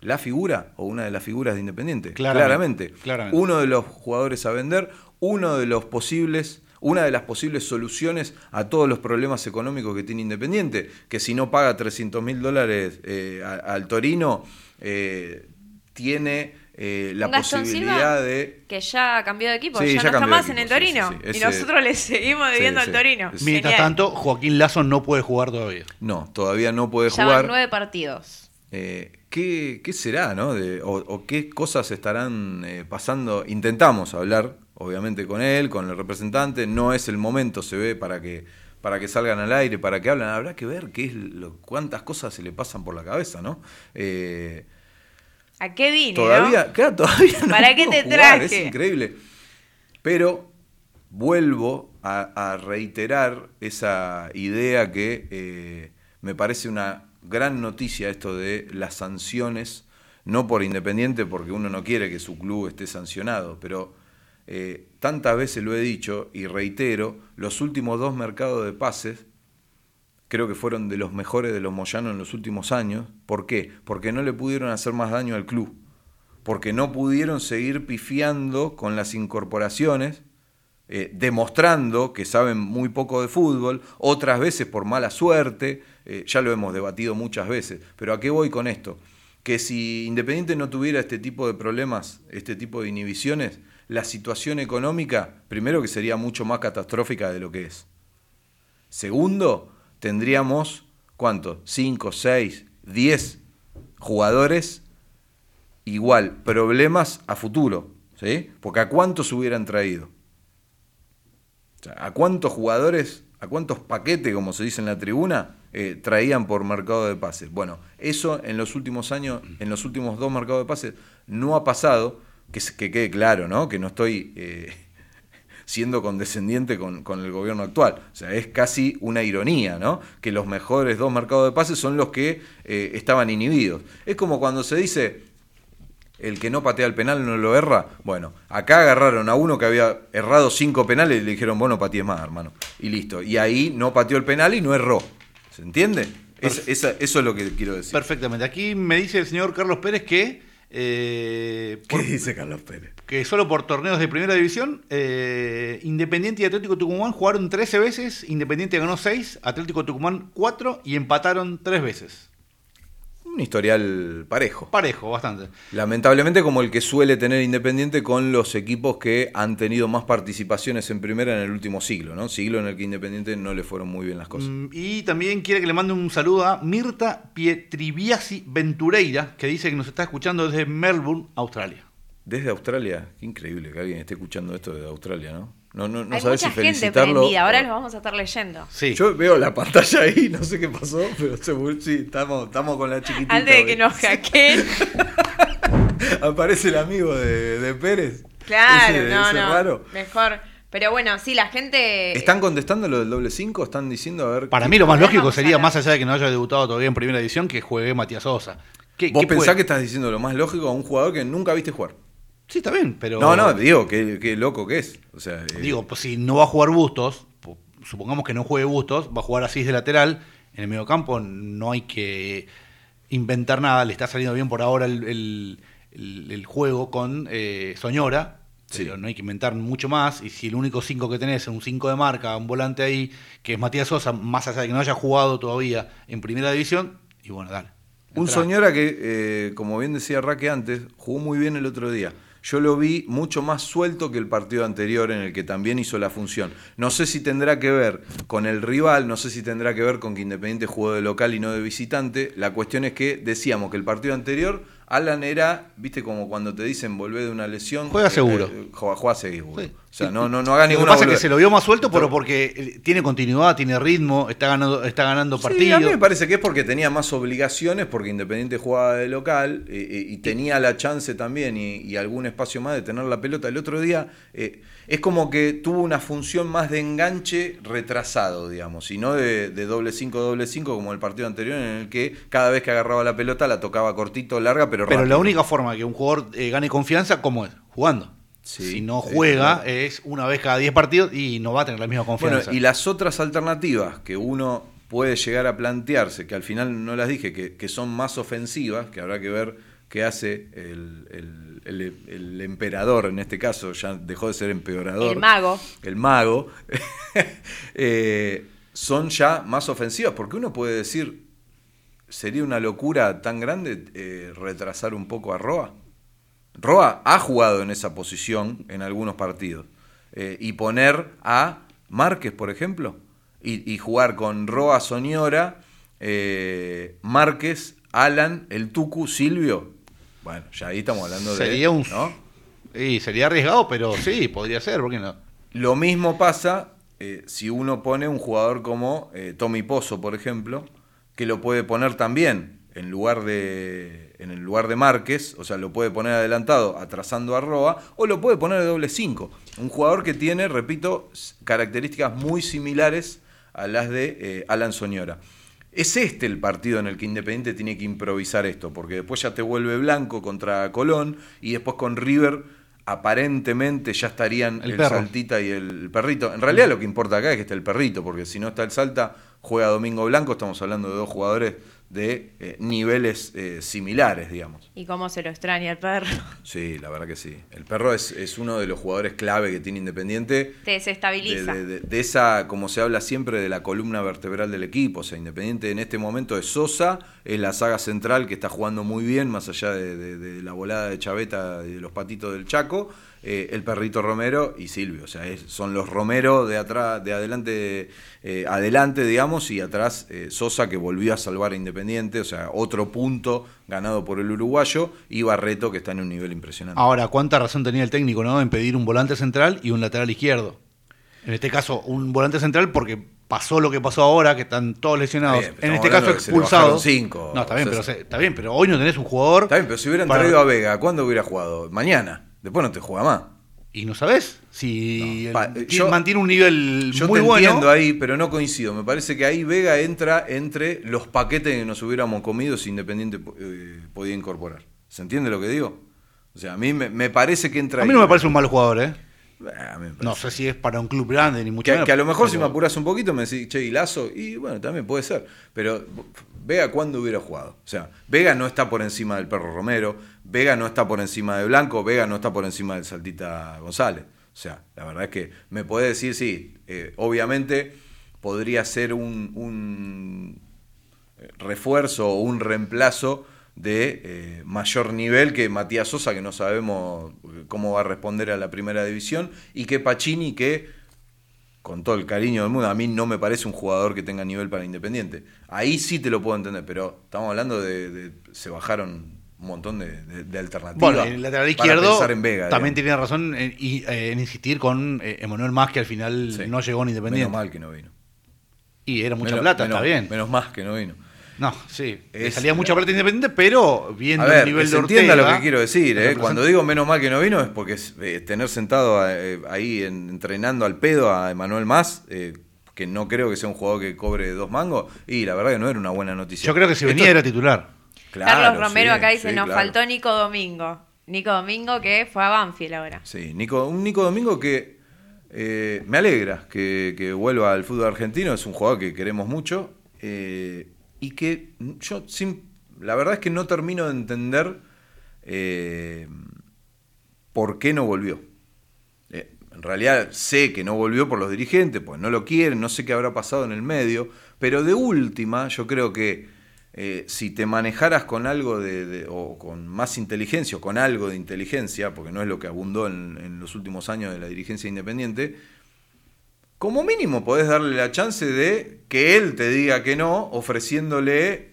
la figura o una de las figuras de Independiente. Claramente, Claramente. claramente. Uno de los jugadores a vender, uno de los posibles, una de las posibles soluciones a todos los problemas económicos que tiene Independiente, que si no paga 300 mil dólares eh, al Torino, eh, tiene eh, la Gastón posibilidad Silva de... Que ya cambió de equipo, Sí, ya, ya no está más en el sí, Torino. sí. Y nosotros le seguimos debiendo Sí, al. Torino. Sí. Mientras Genial. tanto, Joaquín Lazo no puede jugar todavía. No, todavía no puede Ya jugar. van nueve partidos. Eh, ¿qué, qué será, no? De- o, o qué cosas estarán eh, pasando? Intentamos hablar, obviamente, con él, con el representante. No es el momento, se ve, para que, para que salgan al aire, para que hablen. Habrá que ver qué es lo- cuántas cosas se le pasan por la cabeza, ¿no? Eh, ¿A qué vine? todavía, no? claro, todavía no ¿Para qué te jugar, traje? Es increíble. Pero vuelvo a, a reiterar esa idea que eh, me parece una gran noticia esto de las sanciones, no por Independiente, porque uno no quiere que su club esté sancionado, pero eh, tantas veces lo he dicho y reitero, los últimos dos mercados de pases creo que fueron de los mejores de los Moyanos en los últimos años. ¿Por qué? Porque no le pudieron hacer más daño al club. Porque no pudieron seguir pifiando con las incorporaciones, eh, demostrando que saben muy poco de fútbol, otras veces por mala suerte, eh, ya lo hemos debatido muchas veces. Pero ¿a qué voy con esto? Que si Independiente no tuviera este tipo de problemas, este tipo de inhibiciones, la situación económica, primero que sería mucho más catastrófica de lo que es. Segundo, tendríamos, ¿cuánto? 5, 6, 10 jugadores igual, problemas a futuro, ¿sí? Porque ¿a cuántos hubieran traído? ¿A cuántos jugadores, a cuántos paquetes, como se dice en la tribuna, eh, traían por mercado de pases? Bueno, eso en los últimos años, en los últimos dos mercados de pases, no ha pasado, que, quede claro, ¿no? Que no estoy eh, (laughs) siendo condescendiente con, con el gobierno actual. O sea, es casi una ironía, ¿no? Que los mejores dos mercados de pases son los que eh, estaban inhibidos. Es como cuando se dice, el que no patea el penal no lo erra. Bueno, acá agarraron a uno que había errado cinco penales y le dijeron, vos no patees más, hermano. Y listo. Y ahí no pateó el penal y no erró. ¿Se entiende? Es- esa- eso es lo que quiero decir. Perfectamente. Aquí me dice el señor Carlos Pérez que, eh, ¿Qué dice Carlos Pérez? que solo por torneos de primera división, eh, Independiente y Atlético Tucumán jugaron 13 veces, Independiente ganó 6, Atlético Tucumán 4 y empataron 3 veces. Un historial parejo. Parejo, bastante. Lamentablemente como el que suele tener Independiente con los equipos que han tenido más participaciones en primera en el último siglo, ¿no? Siglo en el que Independiente no le fueron muy bien las cosas. Mm, Y también quiere que le mande un saludo a Mirta Pietriviasi Ventureira, que dice que nos está escuchando desde Melbourne, Australia. Desde Australia, qué increíble que alguien esté escuchando esto desde Australia, ¿no? No, no, no Hay sabes mucha si gente felicitarlo. prendida, ahora los vamos a estar leyendo. Sí. Yo veo la pantalla ahí, no sé qué pasó, pero seguro, sí, estamos, estamos con la chiquitita. Antes de hoy. que nos hackeen. (laughs) Aparece el amigo de, de Pérez. Claro, Ese- no, ese no. raro. Mejor. Pero bueno, sí, la gente. ¿Están contestando lo del doble 5? ¿Están diciendo a ver? Para qué- mí lo más lógico sería, más allá de que no haya debutado todavía en primera división, que juegue Matías Sosa. ¿Qué, ¿Vos qué pensás puede- que estás diciendo lo más lógico a un jugador que nunca viste jugar? Sí, está bien, pero... No, no, digo, qué, qué loco que es. O sea, eh, Digo, pues si no va a jugar Bustos, supongamos que no juegue Bustos, va a jugar así de lateral, en el mediocampo no hay que inventar nada, le está saliendo bien por ahora el, el- el- el juego con eh, Soñora, Sí. pero no hay que inventar mucho más, y si el único 5 que tenés es un 5 de marca, un volante ahí, que es Matías Sosa, más allá de que no haya jugado todavía en primera división, y bueno, dale. Un. Soñora que, eh, como bien decía Raque antes, jugó muy bien el otro día. Yo lo vi mucho más suelto que el partido anterior en el que también hizo la función. No sé si tendrá que ver con el rival, no sé si tendrá que ver con que Independiente jugó de local y no de visitante. La cuestión es que decíamos que el partido anterior Alan era, viste, como cuando te dicen volver de una lesión. Juega eh, seguro. eh, juega, juega seguro. Sí. O sea, no, no, no haga Lo que ninguna pasa es que se lo vio más suelto, pero porque eh, tiene continuidad, tiene ritmo, está ganando, está ganando Sí, a partidos. mí me parece que es porque tenía más obligaciones, porque Independiente jugaba de local eh, eh, y tenía la chance también y, y algún espacio más de tener la pelota. El otro día eh, es como que tuvo una función más de enganche retrasado, digamos, y no de, de doble 5, doble 5 como el partido anterior en el que cada vez que agarraba la pelota la tocaba cortito, larga, pero Pero la única forma que un jugador gane confianza, ¿cómo es? Jugando. Sí, si no juega, claro. es una vez cada 10 partidos y no va a tener la misma Bueno, confianza. y las otras alternativas que uno puede llegar a plantearse, que al final no las dije, que, que son más ofensivas, que habrá que ver qué hace el, el- el- el emperador, en este caso ya dejó de ser empeorador. El mago. El mago. (laughs) eh, son ya más ofensivas, porque uno puede decir, ¿sería una locura tan grande eh, retrasar un poco a Roa? Roa ha jugado en esa posición en algunos partidos. Eh, y poner a Márquez, por ejemplo, y, y jugar con Roa Soñora, eh, Márquez, Alan, el Tucu, Silvio. Bueno, ya ahí estamos hablando de. Sería un- sería arriesgado, pero sí, podría ser, ¿por qué no? Lo mismo pasa eh, si uno pone un jugador como eh, Tommy Pozo, por ejemplo, que lo puede poner también en lugar de en el lugar de Márquez, o sea, lo puede poner adelantado atrasando a Roa, o lo puede poner de doble 5. Un jugador que tiene, repito, características muy similares a las de eh, Alan Soñora. Es este el partido en el que Independiente tiene que improvisar esto, porque después ya te vuelve blanco contra Colón y después con River aparentemente ya estarían El el. Saltita y el perrito. En realidad lo que importa acá es que esté el perrito, porque si no está el Salta, juega Domingo Blanco, estamos hablando de dos jugadores de eh, niveles eh, similares, digamos. Y cómo se lo extraña el perro. (laughs) Sí, la verdad que sí. El perro es, es uno de los jugadores clave que tiene Independiente. Te desestabiliza. De, de- de esa, como se habla siempre, de la columna vertebral del equipo. O sea, Independiente en este momento es Sosa, es la saga central que está jugando muy bien, más allá de, la volada de Chaveta y de los patitos del Chaco, eh, el perrito Romero y Silvio. O sea, es- son los Romero de atrás, de adelante, adelante, digamos, y atrás Sosa que volvió a salvar a Independiente. O sea, otro punto ganado por el uruguayo y Barreto que está en un nivel impresionante. Ahora, ¿cuánta razón tenía el técnico ¿no? en pedir un volante central y un lateral izquierdo? En este caso, un volante central porque pasó lo que pasó ahora, que están todos lesionados. Bien, en este caso expulsados. cinco, no, está bien, pero, está bien, pero hoy no tenés un jugador. Está bien, pero si hubieran para- traído a Vega, ¿cuándo hubiera jugado? Mañana. Después no te juega más. Y no sabés si No, el- pa- ti- yo- mantiene un nivel Yo muy te bueno. entiendo ahí, pero no coincido. Me parece que ahí Vega entra entre los paquetes que nos hubiéramos comido si Independiente eh, podía incorporar. ¿Se entiende lo que digo? O sea, a mí me, me parece que entra a mí ahí. no me parece un mal jugador, ¿eh? Ah, No sé si es para un club grande ni mucho Que, menos. que a lo mejor si me apuras un poquito me decís, che, y Lazo, y bueno, también puede ser. Pero Vega cuándo hubiera jugado. O sea, Vega no está por encima del Perro Romero, Vega no está por encima de Blanco, Vega no está por encima del Saltita González. O sea, la verdad es que me puede decir, sí, eh, obviamente podría ser un, un refuerzo o un reemplazo de eh, mayor nivel que Matías Sosa, que no sabemos eh, cómo va a responder a la primera división, y que Pacini, que con todo el cariño del mundo, a mí no me parece un jugador que tenga nivel para Independiente. Ahí sí te lo puedo entender, pero estamos hablando de, de- se bajaron un montón de, de- de alternativas. Bueno, el lateral izquierdo pensar en Vega, también tiene razón en, eh, en insistir con Emanuel Más, que al final Sí. no llegó en Independiente. Menos mal que no vino. Y era mucha Menos- plata, menos- está bien. Menos más que no vino. No, sí. Es- salía mucha plata Independiente, pero viendo A ver, el nivel que de se entienda Ortega, lo que quiero decir. ¿eh? Cuando digo menos mal que no vino es porque es, eh, tener sentado eh, ahí en- entrenando al pedo a Emanuel Más, eh, que no creo que sea un jugador que cobre dos mangos, y la verdad que no era una buena noticia. Yo creo que si Esto- venía era titular. Claro, Carlos Romero sí, acá dice, sí, nos claro. faltó Nico Domingo. Nico Domingo que fue a Banfield ahora. Sí, Nico, un Nico Domingo que eh, me alegra que, que vuelva al fútbol argentino, es un jugador que queremos mucho eh, y que yo sin, la verdad es que no termino de entender eh, por qué no volvió. Eh, en realidad sé que no volvió por los dirigentes, pues no lo quieren, no sé qué habrá pasado en el medio, pero de última yo creo que eh, si te manejaras con algo de, o con más inteligencia o con algo de inteligencia, porque no es lo que abundó en los últimos años de la dirigencia independiente, como mínimo podés darle la chance de que él te diga que no, ofreciéndole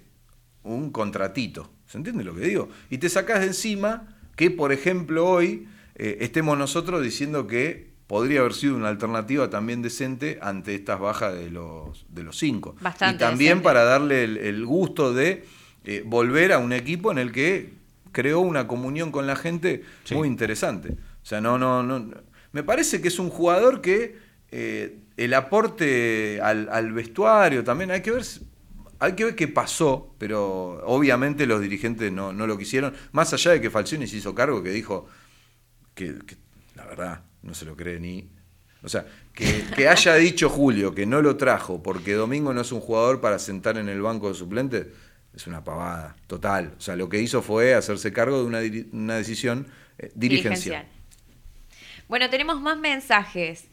un contratito. ¿Se entiende lo que digo? Y te sacás de encima que, por ejemplo, hoy eh, estemos nosotros diciendo que podría haber sido una alternativa también decente ante estas bajas de los, de los cinco. Bastante y también decente. para darle el, el gusto de eh, volver a un equipo en el que creó una comunión con la gente Sí. muy interesante. O sea, no, no, no. Me parece que es un jugador que eh, el aporte al, vestuario también hay que ver. Hay que ver qué pasó, pero obviamente los dirigentes no, no lo quisieron. Más allá de que Falcioni se hizo cargo, que dijo que, la verdad no se lo cree ni. O sea, que, que haya dicho Julio que no lo trajo porque Domingo no es un jugador para sentar en el banco de suplentes, es una pavada, total. O sea, lo que hizo fue hacerse cargo de una, una decisión eh, dirigencial. Bueno, tenemos más mensajes.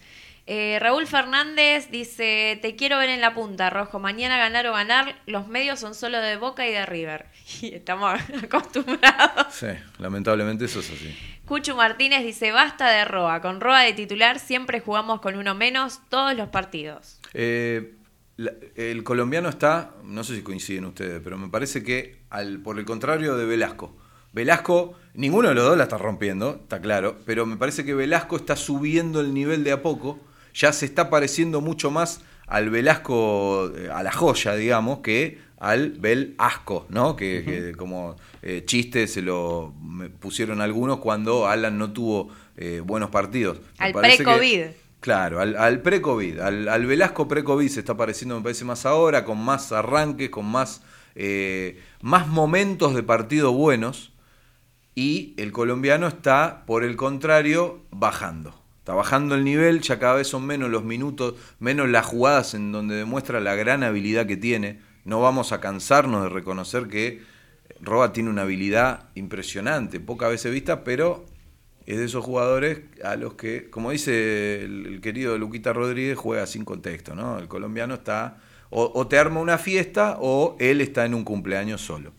Eh, Raúl Fernández dice, te quiero ver en la punta, Rojo. Mañana ganar o ganar, los medios son solo de Boca y de River. (laughs) Y estamos (laughs) acostumbrados. Sí, lamentablemente eso es así. Cuchu Martínez dice, basta de Roa. Con Roa de titular siempre jugamos con uno menos todos los partidos. Eh, la- el colombiano está, no sé si coinciden ustedes, pero me parece que al, por el contrario de Velasco. Velasco, ninguno de los dos la está rompiendo, está claro, pero me parece que Velasco está subiendo el nivel de a poco, ya se está pareciendo mucho más al Velasco, eh, a la joya, digamos, que al Velasco, ¿no? Que, que como eh, chiste se lo pusieron algunos cuando Alan no tuvo eh, buenos partidos. Al pre-COVID. Claro, al, al pre-COVID, al, al Velasco pre-COVID se está pareciendo, me parece, más ahora, con más arranques, con más, eh, más momentos de partido buenos. Y el colombiano está, por el contrario, bajando. Está bajando el nivel, ya cada vez son menos los minutos, menos las jugadas en donde demuestra la gran habilidad que tiene. No vamos a cansarnos de reconocer que Roa tiene una habilidad impresionante, pocas veces vista, pero es de esos jugadores a los que, como dice el, querido Luquita Rodríguez, juega sin contexto, ¿no? El colombiano está, o, o te arma una fiesta o él está en un cumpleaños solo.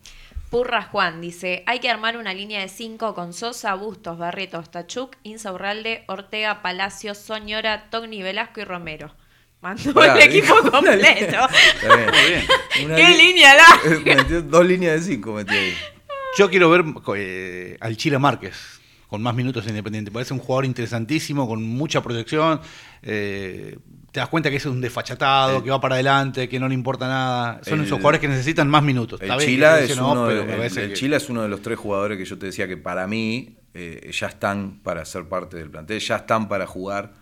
Purra Juan dice, hay que armar una línea de cinco con Sosa, Bustos, Barretos, Tachuk, Insaurralde, Ortega, Palacios, Soñora, Togni, Velasco y Romero. Mandó Pará, el equipo dijo (laughs) una completo. línea- Está bien. (laughs) Una ¡Qué li- línea! (laughs) Metió dos líneas de cinco metió ahí. Yo quiero ver eh, al Chile Márquez con más minutos en Independiente. Parece un jugador interesantísimo, con mucha proyección. eh, te das cuenta que es un desfachatado, El- que va para adelante, que no le importa nada. Son El- esos jugadores que necesitan más minutos. El Chila es no, uno de, me el- parece el que- Chila es uno de los tres jugadores que yo te decía que para mí eh, ya están para ser parte del plantel, ya están para jugar.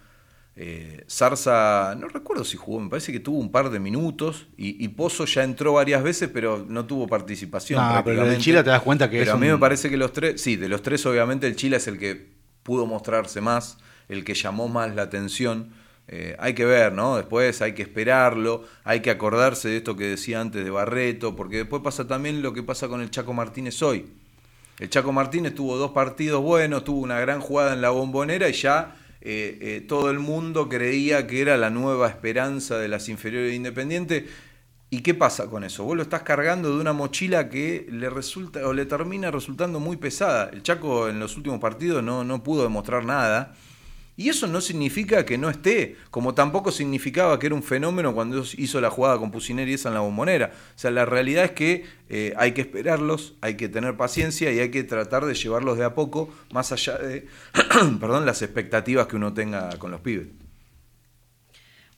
Eh, Zarza, no recuerdo si jugó, me parece que tuvo un par de minutos y, y Pozo ya entró varias veces, pero no tuvo participación. No, pero prácticamente. Chila te das cuenta que Pero es a mí un- me parece que los tres, sí, de los tres obviamente el Chila es el que pudo mostrarse más, el que llamó más la atención. Eh, hay que ver, ¿no? Después hay que esperarlo, hay que acordarse de esto que decía antes de Barreto, porque después pasa también lo que pasa con el Chaco Martínez hoy. El Chaco Martínez tuvo dos partidos buenos, tuvo una gran jugada en la bombonera y ya eh, eh, todo el mundo creía que era la nueva esperanza de las inferiores de Independiente. ¿Y qué pasa con eso? Vos lo estás cargando de una mochila que le resulta o le termina resultando muy pesada. El Chaco en los últimos partidos no, no pudo demostrar nada. Y eso no significa que no esté, como tampoco significaba que era un fenómeno cuando hizo la jugada con Pusineri esa en la bombonera. O sea, la realidad es que eh, hay que esperarlos, hay que tener paciencia y hay que tratar de llevarlos de a poco, más allá de (clears throat) perdón, las expectativas que uno tenga con los pibes.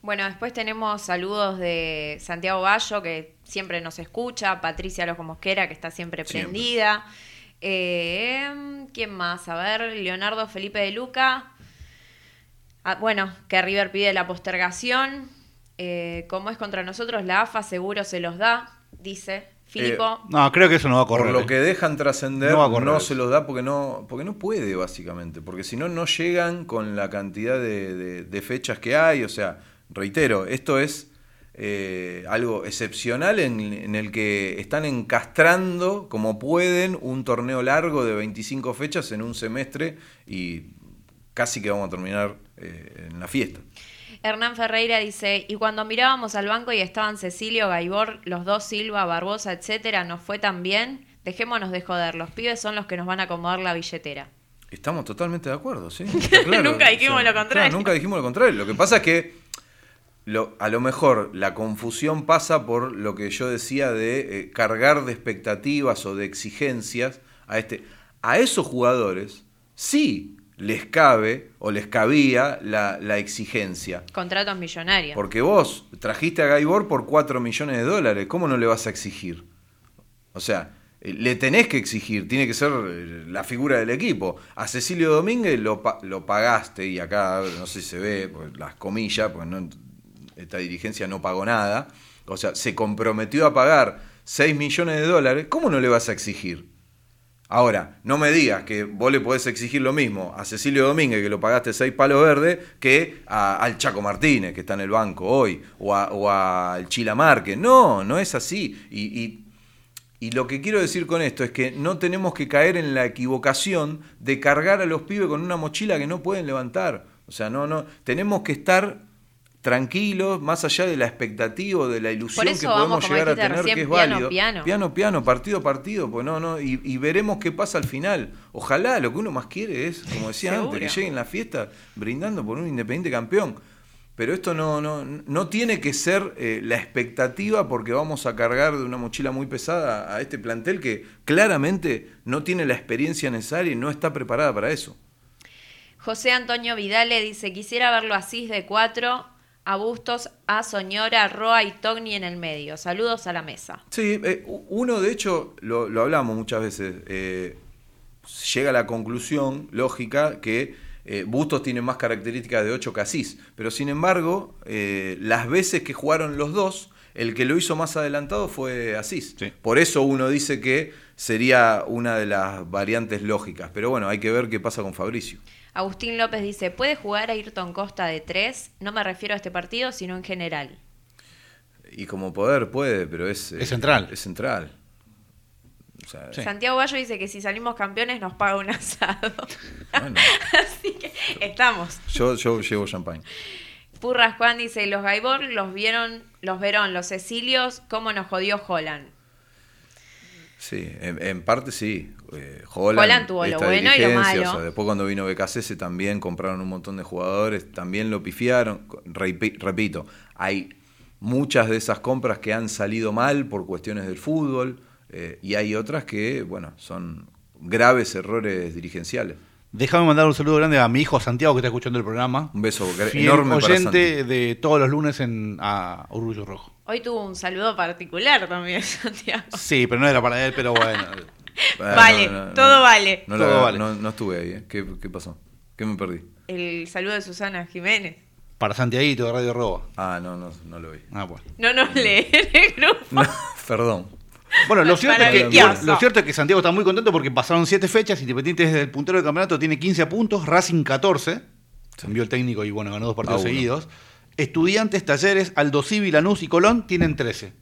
Bueno, después tenemos saludos de Santiago Gallo, que siempre nos escucha, Patricia Lojo Mosquera, que está siempre Siempre. prendida. Eh, ¿Quién más? A ver, Leonardo Felipe de Luca. Ah, bueno, que River pide la postergación. Eh, como es contra nosotros, la AFA seguro se los da, dice Filipo. No, creo que eso no va a correr. Por lo eh. que dejan trascender, No va a no, se los da porque no, porque no puede, básicamente. Porque si no, no llegan con la cantidad de, de- de fechas que hay. O sea, reitero, esto es eh, algo excepcional en, en el que están encastrando, como pueden, un torneo largo de 25 fechas en un semestre y casi que vamos a terminar eh, en la fiesta. Hernán Ferreira dice, y cuando mirábamos al banco y estaban Cecilio, Gaibor, los dos Silva, Barbosa, etcétera, ¿nos fue tan bien? Dejémonos de joder, los pibes son los que nos van a acomodar la billetera. Estamos totalmente de acuerdo, sí. (laughs) Nunca dijimos lo contrario. claro, nunca dijimos lo contrario. Lo que pasa es que lo- a lo mejor la confusión pasa por lo que yo decía de eh, cargar de expectativas o de exigencias a este. A esos jugadores sí les cabe o les cabía la, la exigencia. Contratos millonarios. Porque vos trajiste a Gaibor por 4 millones de dólares, ¿cómo no le vas a exigir? O sea, eh, le tenés que exigir, tiene que ser eh, la figura del equipo. A Cecilio Domínguez lo pagaste, y acá no sé si se ve pues, las comillas, pues no, esta dirigencia no pagó nada. O sea, se comprometió a pagar 6 millones de dólares, ¿cómo no le vas a exigir? Ahora, no me digas que vos le podés exigir lo mismo a Cecilio Domínguez, que lo pagaste seis palos verdes, que a- al Chaco Martínez, que está en el banco hoy, o, a- o al Chila Márquez. No, no es así. Y, y- y lo que quiero decir con esto es que no tenemos que caer en la equivocación de cargar a los pibes con una mochila que no pueden levantar. O sea, no, no. Tenemos que estar tranquilos, más allá de la expectativa, de la ilusión que podemos llegar a tener, recién, que es piano, válido. piano. piano, piano, partido a partido, pues no, no, y, y veremos qué pasa al final. Ojalá lo que uno más quiere es, como decía antes, que lleguen la fiesta brindando por un independiente campeón. Pero esto no, no, no tiene que ser eh, la expectativa porque vamos a cargar de una mochila muy pesada a este plantel que claramente no tiene la experiencia necesaria y no está preparada para eso. José Antonio Vidale dice, quisiera verlo así de cuatro, a Bustos, a Soñora, Roa y Togni en el medio. Saludos a la mesa. Sí, eh, uno de hecho, lo, lo hablamos muchas veces, eh, llega a la conclusión lógica que eh, Bustos tiene más características de 8 que Asís, pero sin embargo, eh, las veces que jugaron los dos, el que lo hizo más adelantado fue Asís. Sí. Por eso uno dice que sería una de las variantes lógicas, pero bueno, hay que ver qué pasa con Fabricio. Agustín López dice, ¿puede jugar Ayrton Costa de tres? No me refiero a este partido, sino en general. Y como poder puede, pero es... Es central. Es central. O sea, Sí. Santiago Gallo dice que si salimos campeones nos paga un asado. Bueno. (laughs) Así que estamos. yo, yo llevo champagne. Purras Juan dice, los Gaibor los vieron, los Verón, los Cecilios, cómo nos jodió Holland. Sí, en, en parte sí. Eh, Holland, Holland tuvo lo bueno y lo malo. o sea, después cuando vino BKC también compraron un montón de jugadores, también lo pifiaron. Repi- repito, hay muchas de esas compras que han salido mal por cuestiones del fútbol eh, y hay otras que, bueno, son graves errores dirigenciales. Déjame mandar un saludo grande a mi hijo Santiago que está escuchando el programa. Un beso Fiel enorme para oyente de todos los lunes en a Orgullo Rojo. Hoy tuvo un saludo particular también, (laughs) Santiago. Sí, pero no era para él, pero bueno. (laughs) Ah, Vale, todo vale. No, Todo la- vale. no- no estuve ahí. ¿eh? ¿Qué, qué pasó? ¿Qué me perdí? El saludo de Susana Jiménez. Para Santiaguito de Radio Roba. Ah, no, no, no lo vi. Ah, bueno. No nos lee en el grupo. No, perdón. Bueno, lo cierto, es que, Maravilloso. lo cierto es que Santiago está muy contento porque pasaron siete fechas. Independiente desde el puntero del campeonato tiene 15 puntos, Racing 14. Cambió el técnico y bueno, ganó dos partidos A uno. seguidos. Estudiantes, Talleres, Aldo Civi, Lanús y Colón tienen 13.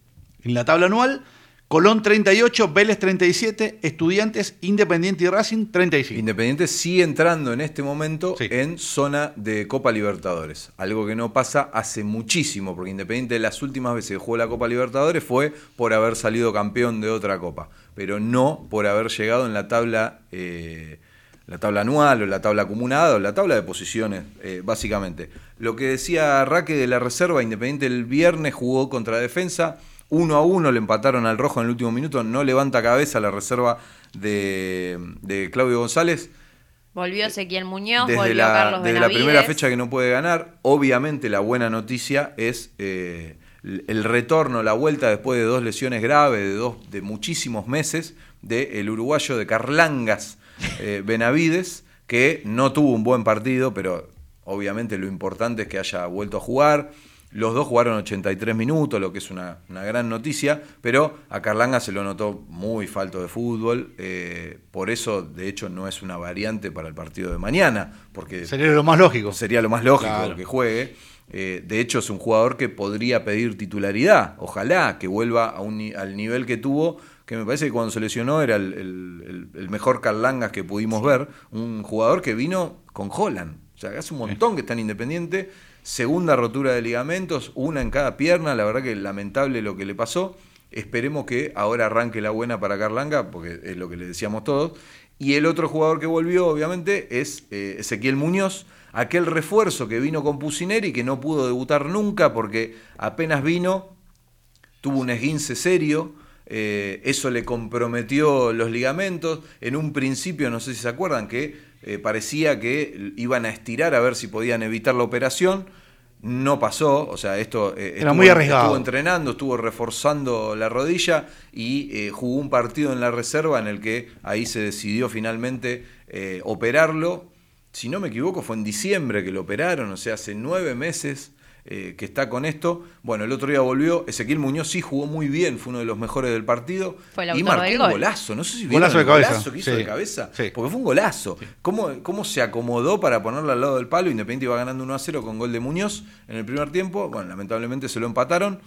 En la tabla anual, Colón 38, Vélez 37, Estudiantes, Independiente y Racing 35. Independiente sigue entrando en este momento Sí. en zona de Copa Libertadores. Algo que no pasa hace muchísimo, porque Independiente las últimas veces que jugó la Copa Libertadores fue por haber salido campeón de otra copa, pero no por haber llegado en la tabla, eh, la tabla anual o la tabla acumulada o la tabla de posiciones, eh, básicamente. Lo que decía Raque de la reserva, Independiente el viernes jugó contra Defensa. Uno a uno le empataron al rojo en el último minuto. No levanta cabeza la reserva de, de Claudio González Volvió Ezequiel Muñoz, desde volvió la, Carlos desde la primera fecha que no puede ganar. Obviamente la buena noticia es eh, el el retorno, la vuelta después de dos lesiones graves, de, dos, de muchísimos meses, del uruguayo de Carlangas eh, Benavides, que no tuvo un buen partido, pero obviamente lo importante es que haya vuelto a jugar. Los dos jugaron 83 minutos, lo que es una, una gran noticia, pero a Carlanga se lo notó muy falto de fútbol, eh, por eso de hecho no es una variante para el partido de mañana, porque Sería lo más lógico. sería lo más lógico Claro. que juegue. Eh, de hecho es un jugador que podría pedir titularidad, ojalá que vuelva a un ni- al nivel que tuvo, que me parece que cuando se lesionó era el, el- mejor Carlangas que pudimos ver, un jugador que vino con Holland, o sea, hace un montón que está en Independiente, segunda rotura de ligamentos, una en cada pierna, la verdad que lamentable lo que le pasó. Esperemos que ahora arranque la buena para Carlanga, porque es lo que le decíamos todos. Y el otro jugador que volvió, obviamente, es eh, Ezequiel Muñoz, aquel refuerzo que vino con Pusineri que no pudo debutar nunca porque apenas vino, tuvo un esguince serio, eh, eso le comprometió los ligamentos. En un principio, no sé si se acuerdan, que eh, parecía que iban a estirar a ver si podían evitar la operación. No pasó, o sea, esto eh, Era muy arriesgado. estuvo entrenando, estuvo reforzando la rodilla y jugó un partido en la reserva en el que ahí se decidió finalmente operarlo. Si no me equivoco, fue en diciembre que lo operaron, o sea, hace nueve meses eh, que está con esto. Bueno, el otro día volvió, Ezequiel Muñoz sí jugó muy bien, fue uno de los mejores del partido. Fue el y marcó del un gol. golazo, no sé si vieron Golazo de el cabeza, golazo que hizo sí. de cabeza, Sí. porque fue un golazo. ¿Cómo, ¿Cómo se acomodó para ponerlo al lado del palo? Independiente iba ganando 1 a 0 con gol de Muñoz en el primer tiempo. Bueno, lamentablemente se lo empataron.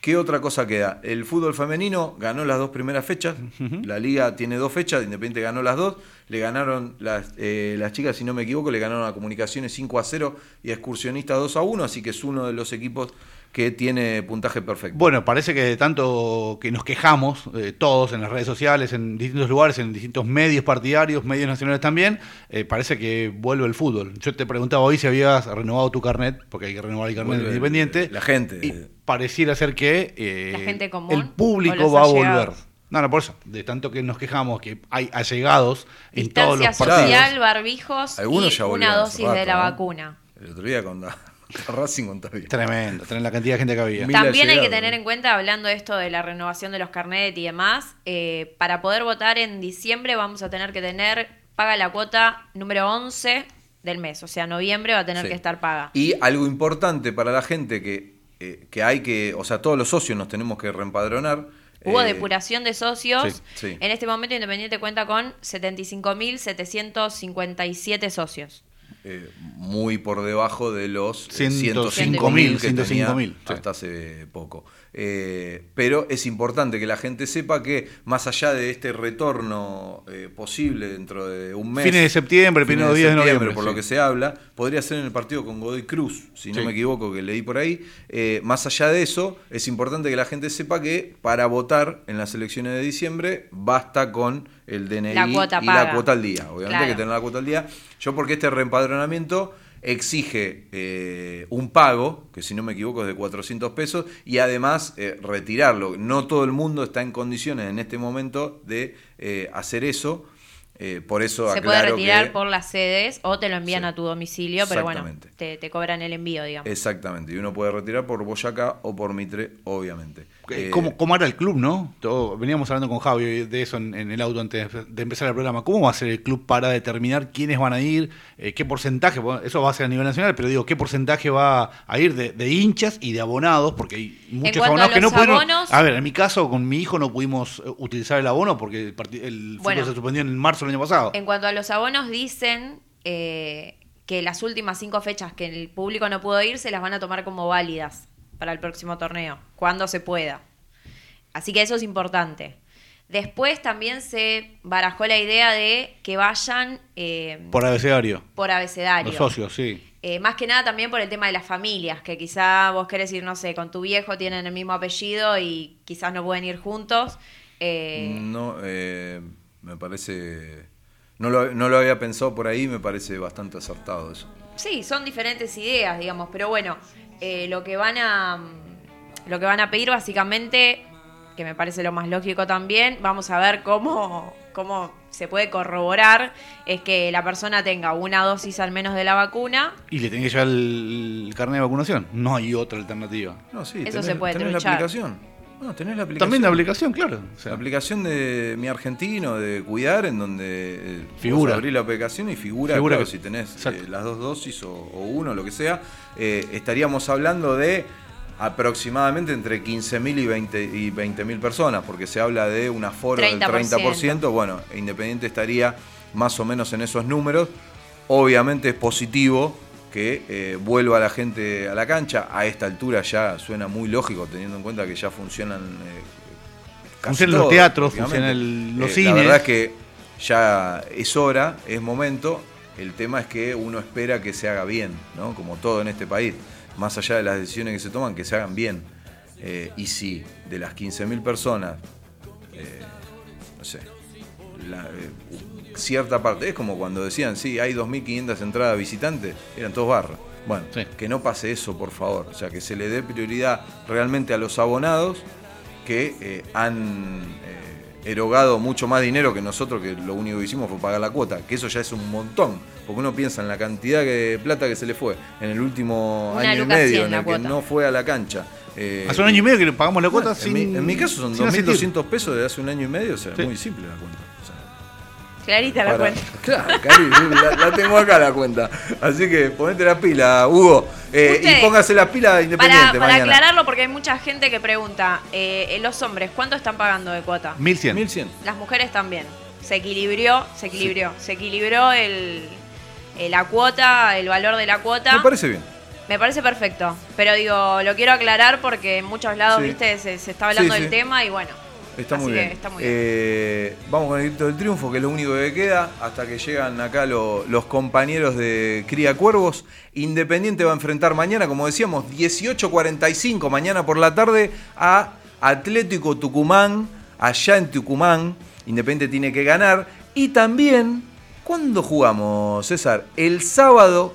¿Qué otra cosa queda? El fútbol femenino ganó las dos primeras fechas. La liga tiene dos fechas, Independiente ganó las dos. Le ganaron las, eh, las chicas, si no me equivoco, le ganaron a Comunicaciones 5 a 0 y a Excursionistas 2 a 1. Así que es uno de los equipos que tiene puntaje perfecto. Bueno, parece que de tanto que nos quejamos, eh, todos en las redes sociales, en distintos lugares, en distintos medios partidarios, medios nacionales también, eh, parece que vuelve el fútbol. Yo te preguntaba hoy si habías renovado tu carnet, porque hay que renovar el carnet Vuelve independiente. la gente. Y pareciera ser que eh, La gente común el público va a volver. No, no, por eso. De tanto que nos quejamos que hay allegados en todos los partidos. social, barbijos Algunos y ya volvieron una dosis de la ¿no? vacuna. El otro día con (laughs) Racing Villa. Tremendo, tener la cantidad de gente que había. Mil También hay que tener en cuenta, hablando de esto de la renovación de los carnet y demás, eh, para poder votar en diciembre vamos a tener que tener paga la cuota número 11 del mes, o sea, noviembre va a tener Sí. que estar paga. Y algo importante para la gente que, eh, que hay que, o sea, todos los socios nos tenemos que reempadronar. Hubo Eh, depuración de socios. sí, sí. En este momento Independiente cuenta con 75.757 socios. Eh, muy por debajo de los eh, 105.000, 105.000 que tenía 105.000, sí. hasta hace poco. Eh, pero es importante que la gente sepa que más allá de este retorno eh, posible dentro de un mes, Fines de septiembre, fines primeros días de noviembre, por sí. lo que se habla, podría ser en el partido con Godoy Cruz, si no me equivoco, que leí por ahí. Eh, más allá de eso, es importante que la gente sepa que para votar en las elecciones de diciembre basta con el DNI La cuota y paga. la cuota al día. Obviamente Claro. hay que tener la cuota al día. Yo porque este reempadronamiento exige eh, un pago, que si no me equivoco es de 400 pesos, y además eh, retirarlo. No todo el mundo está en condiciones en este momento de eh, hacer eso. Eh, por eso Se puede retirar que- por las sedes o te lo envían Sí. a tu domicilio, pero bueno, te cobran el envío, digamos. Exactamente, y uno puede retirar por Boyacá o por Mitre, obviamente. Eh, Eh, ¿Cómo, cómo era el club, no? Todo- veníamos hablando con Javi de eso en, en el auto antes de empezar el programa. ¿Cómo va a ser el club para determinar quiénes van a ir? Eh, ¿Qué porcentaje? Bueno, eso va a ser a nivel nacional, pero digo, ¿qué porcentaje va a ir de, de hinchas y de abonados? Porque hay muchos abonados a que no los pudieron. abonos- a ver, en mi caso, con mi hijo no pudimos utilizar el abono porque el, el fútbol Bueno. se suspendió en marzo del año pasado. En cuanto a los abonos, dicen eh, que las últimas cinco fechas que el público no pudo ir se las van a tomar como válidas para el próximo torneo, cuando se pueda. Así que eso es importante. Después también se barajó la idea de que vayan eh, Por abecedario. por abecedario. Los socios, sí. Eh, más que nada también por el tema de las familias, que quizá vos querés ir, no sé, con tu viejo tienen el mismo apellido y quizás no pueden ir juntos. Eh, No, eh, me parece. No lo, no lo había pensado por ahí, me parece bastante acertado eso. Sí, son diferentes ideas, digamos, pero bueno, eh, lo que van a lo que van a pedir básicamente, que me parece lo más lógico también, vamos a ver cómo cómo se puede corroborar es que la persona tenga una dosis al menos de la vacuna. Y le tenés que llevar el, el carnet de vacunación. No hay otra alternativa. No, sí, Eso tenés, se puede tenés la aplicación. No, tenés la aplicación. También la aplicación, claro. O sea, La aplicación de Mi Argentino, de Cuidar, en donde eh, Figura. la aplicación y figura, Figura claro, que- si tenés eh, las dos dosis o, o uno, lo que sea, eh, estaríamos hablando de aproximadamente entre 15.000 y 20 y 20.000 personas, porque se habla de un aforo del 30%. 30%. Bueno, Independiente estaría más o menos en esos números. Obviamente es positivo que eh, vuelva la gente a la cancha. A esta altura ya suena muy lógico, teniendo en cuenta que ya funcionan. eh, casi Funcionan los teatros, funcionan el- los Eh, cines. La verdad es que ya es hora, es momento. El tema es que uno espera que se haga bien, ¿no? Como todo en este país. Más allá de las decisiones que se toman, que se hagan bien. Y si de las 15.000 personas, no sé, la, cierta parte. Es como cuando decían, sí, hay 2.500 entradas visitantes, eran todos barras. Bueno, Sí. que no pase eso, por favor. O sea, que se le dé prioridad realmente a los abonados que eh, han eh, erogado mucho más dinero que nosotros, que lo único que hicimos fue pagar la cuota, que eso ya es un montón, porque uno piensa en la cantidad de plata que se le fue en el último Una año y medio, en el que cuota. no fue a la cancha. Eh, Hace un año y medio que pagamos la cuota bueno, sin. en, mi, en mi caso son sin asistir. 2.200 pesos de hace un año y medio, o sea, Sí. muy simple la cuenta. Clarita la para- cuenta. (laughs) Claro, Cari, la, la tengo acá la cuenta. Así que ponete la pila, Hugo. eh, y póngase la pila independiente Para, para mañana. aclararlo, porque hay mucha gente que pregunta, eh, los hombres, ¿cuánto están pagando de cuota? 1100. 1100. Las mujeres también. Se equilibró, se equilibró, se equilibró el, eh, la cuota, el valor de la cuota. Me parece bien. Me parece perfecto. Pero digo, lo quiero aclarar porque en muchos lados, Sí. viste, se, se está hablando Sí, del sí. tema y bueno. Está Así muy bien. está muy bien. Eh, vamos con el grito del triunfo, que es lo único que queda, hasta que llegan acá lo- los compañeros de Cría Cuervos. Independiente va a enfrentar mañana, como decíamos, 18.45 mañana por la tarde a Atlético Tucumán, allá en Tucumán. Independiente tiene que ganar. Y también, ¿cuándo jugamos, César? El sábado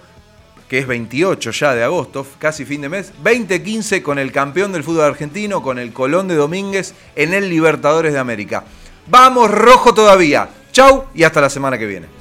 que es 28 ya de agosto, casi fin de mes, 2015 con el campeón del fútbol argentino, con el Colón de Domínguez en el Libertadores de América. Vamos rojo todavía. Chau y hasta la semana que viene.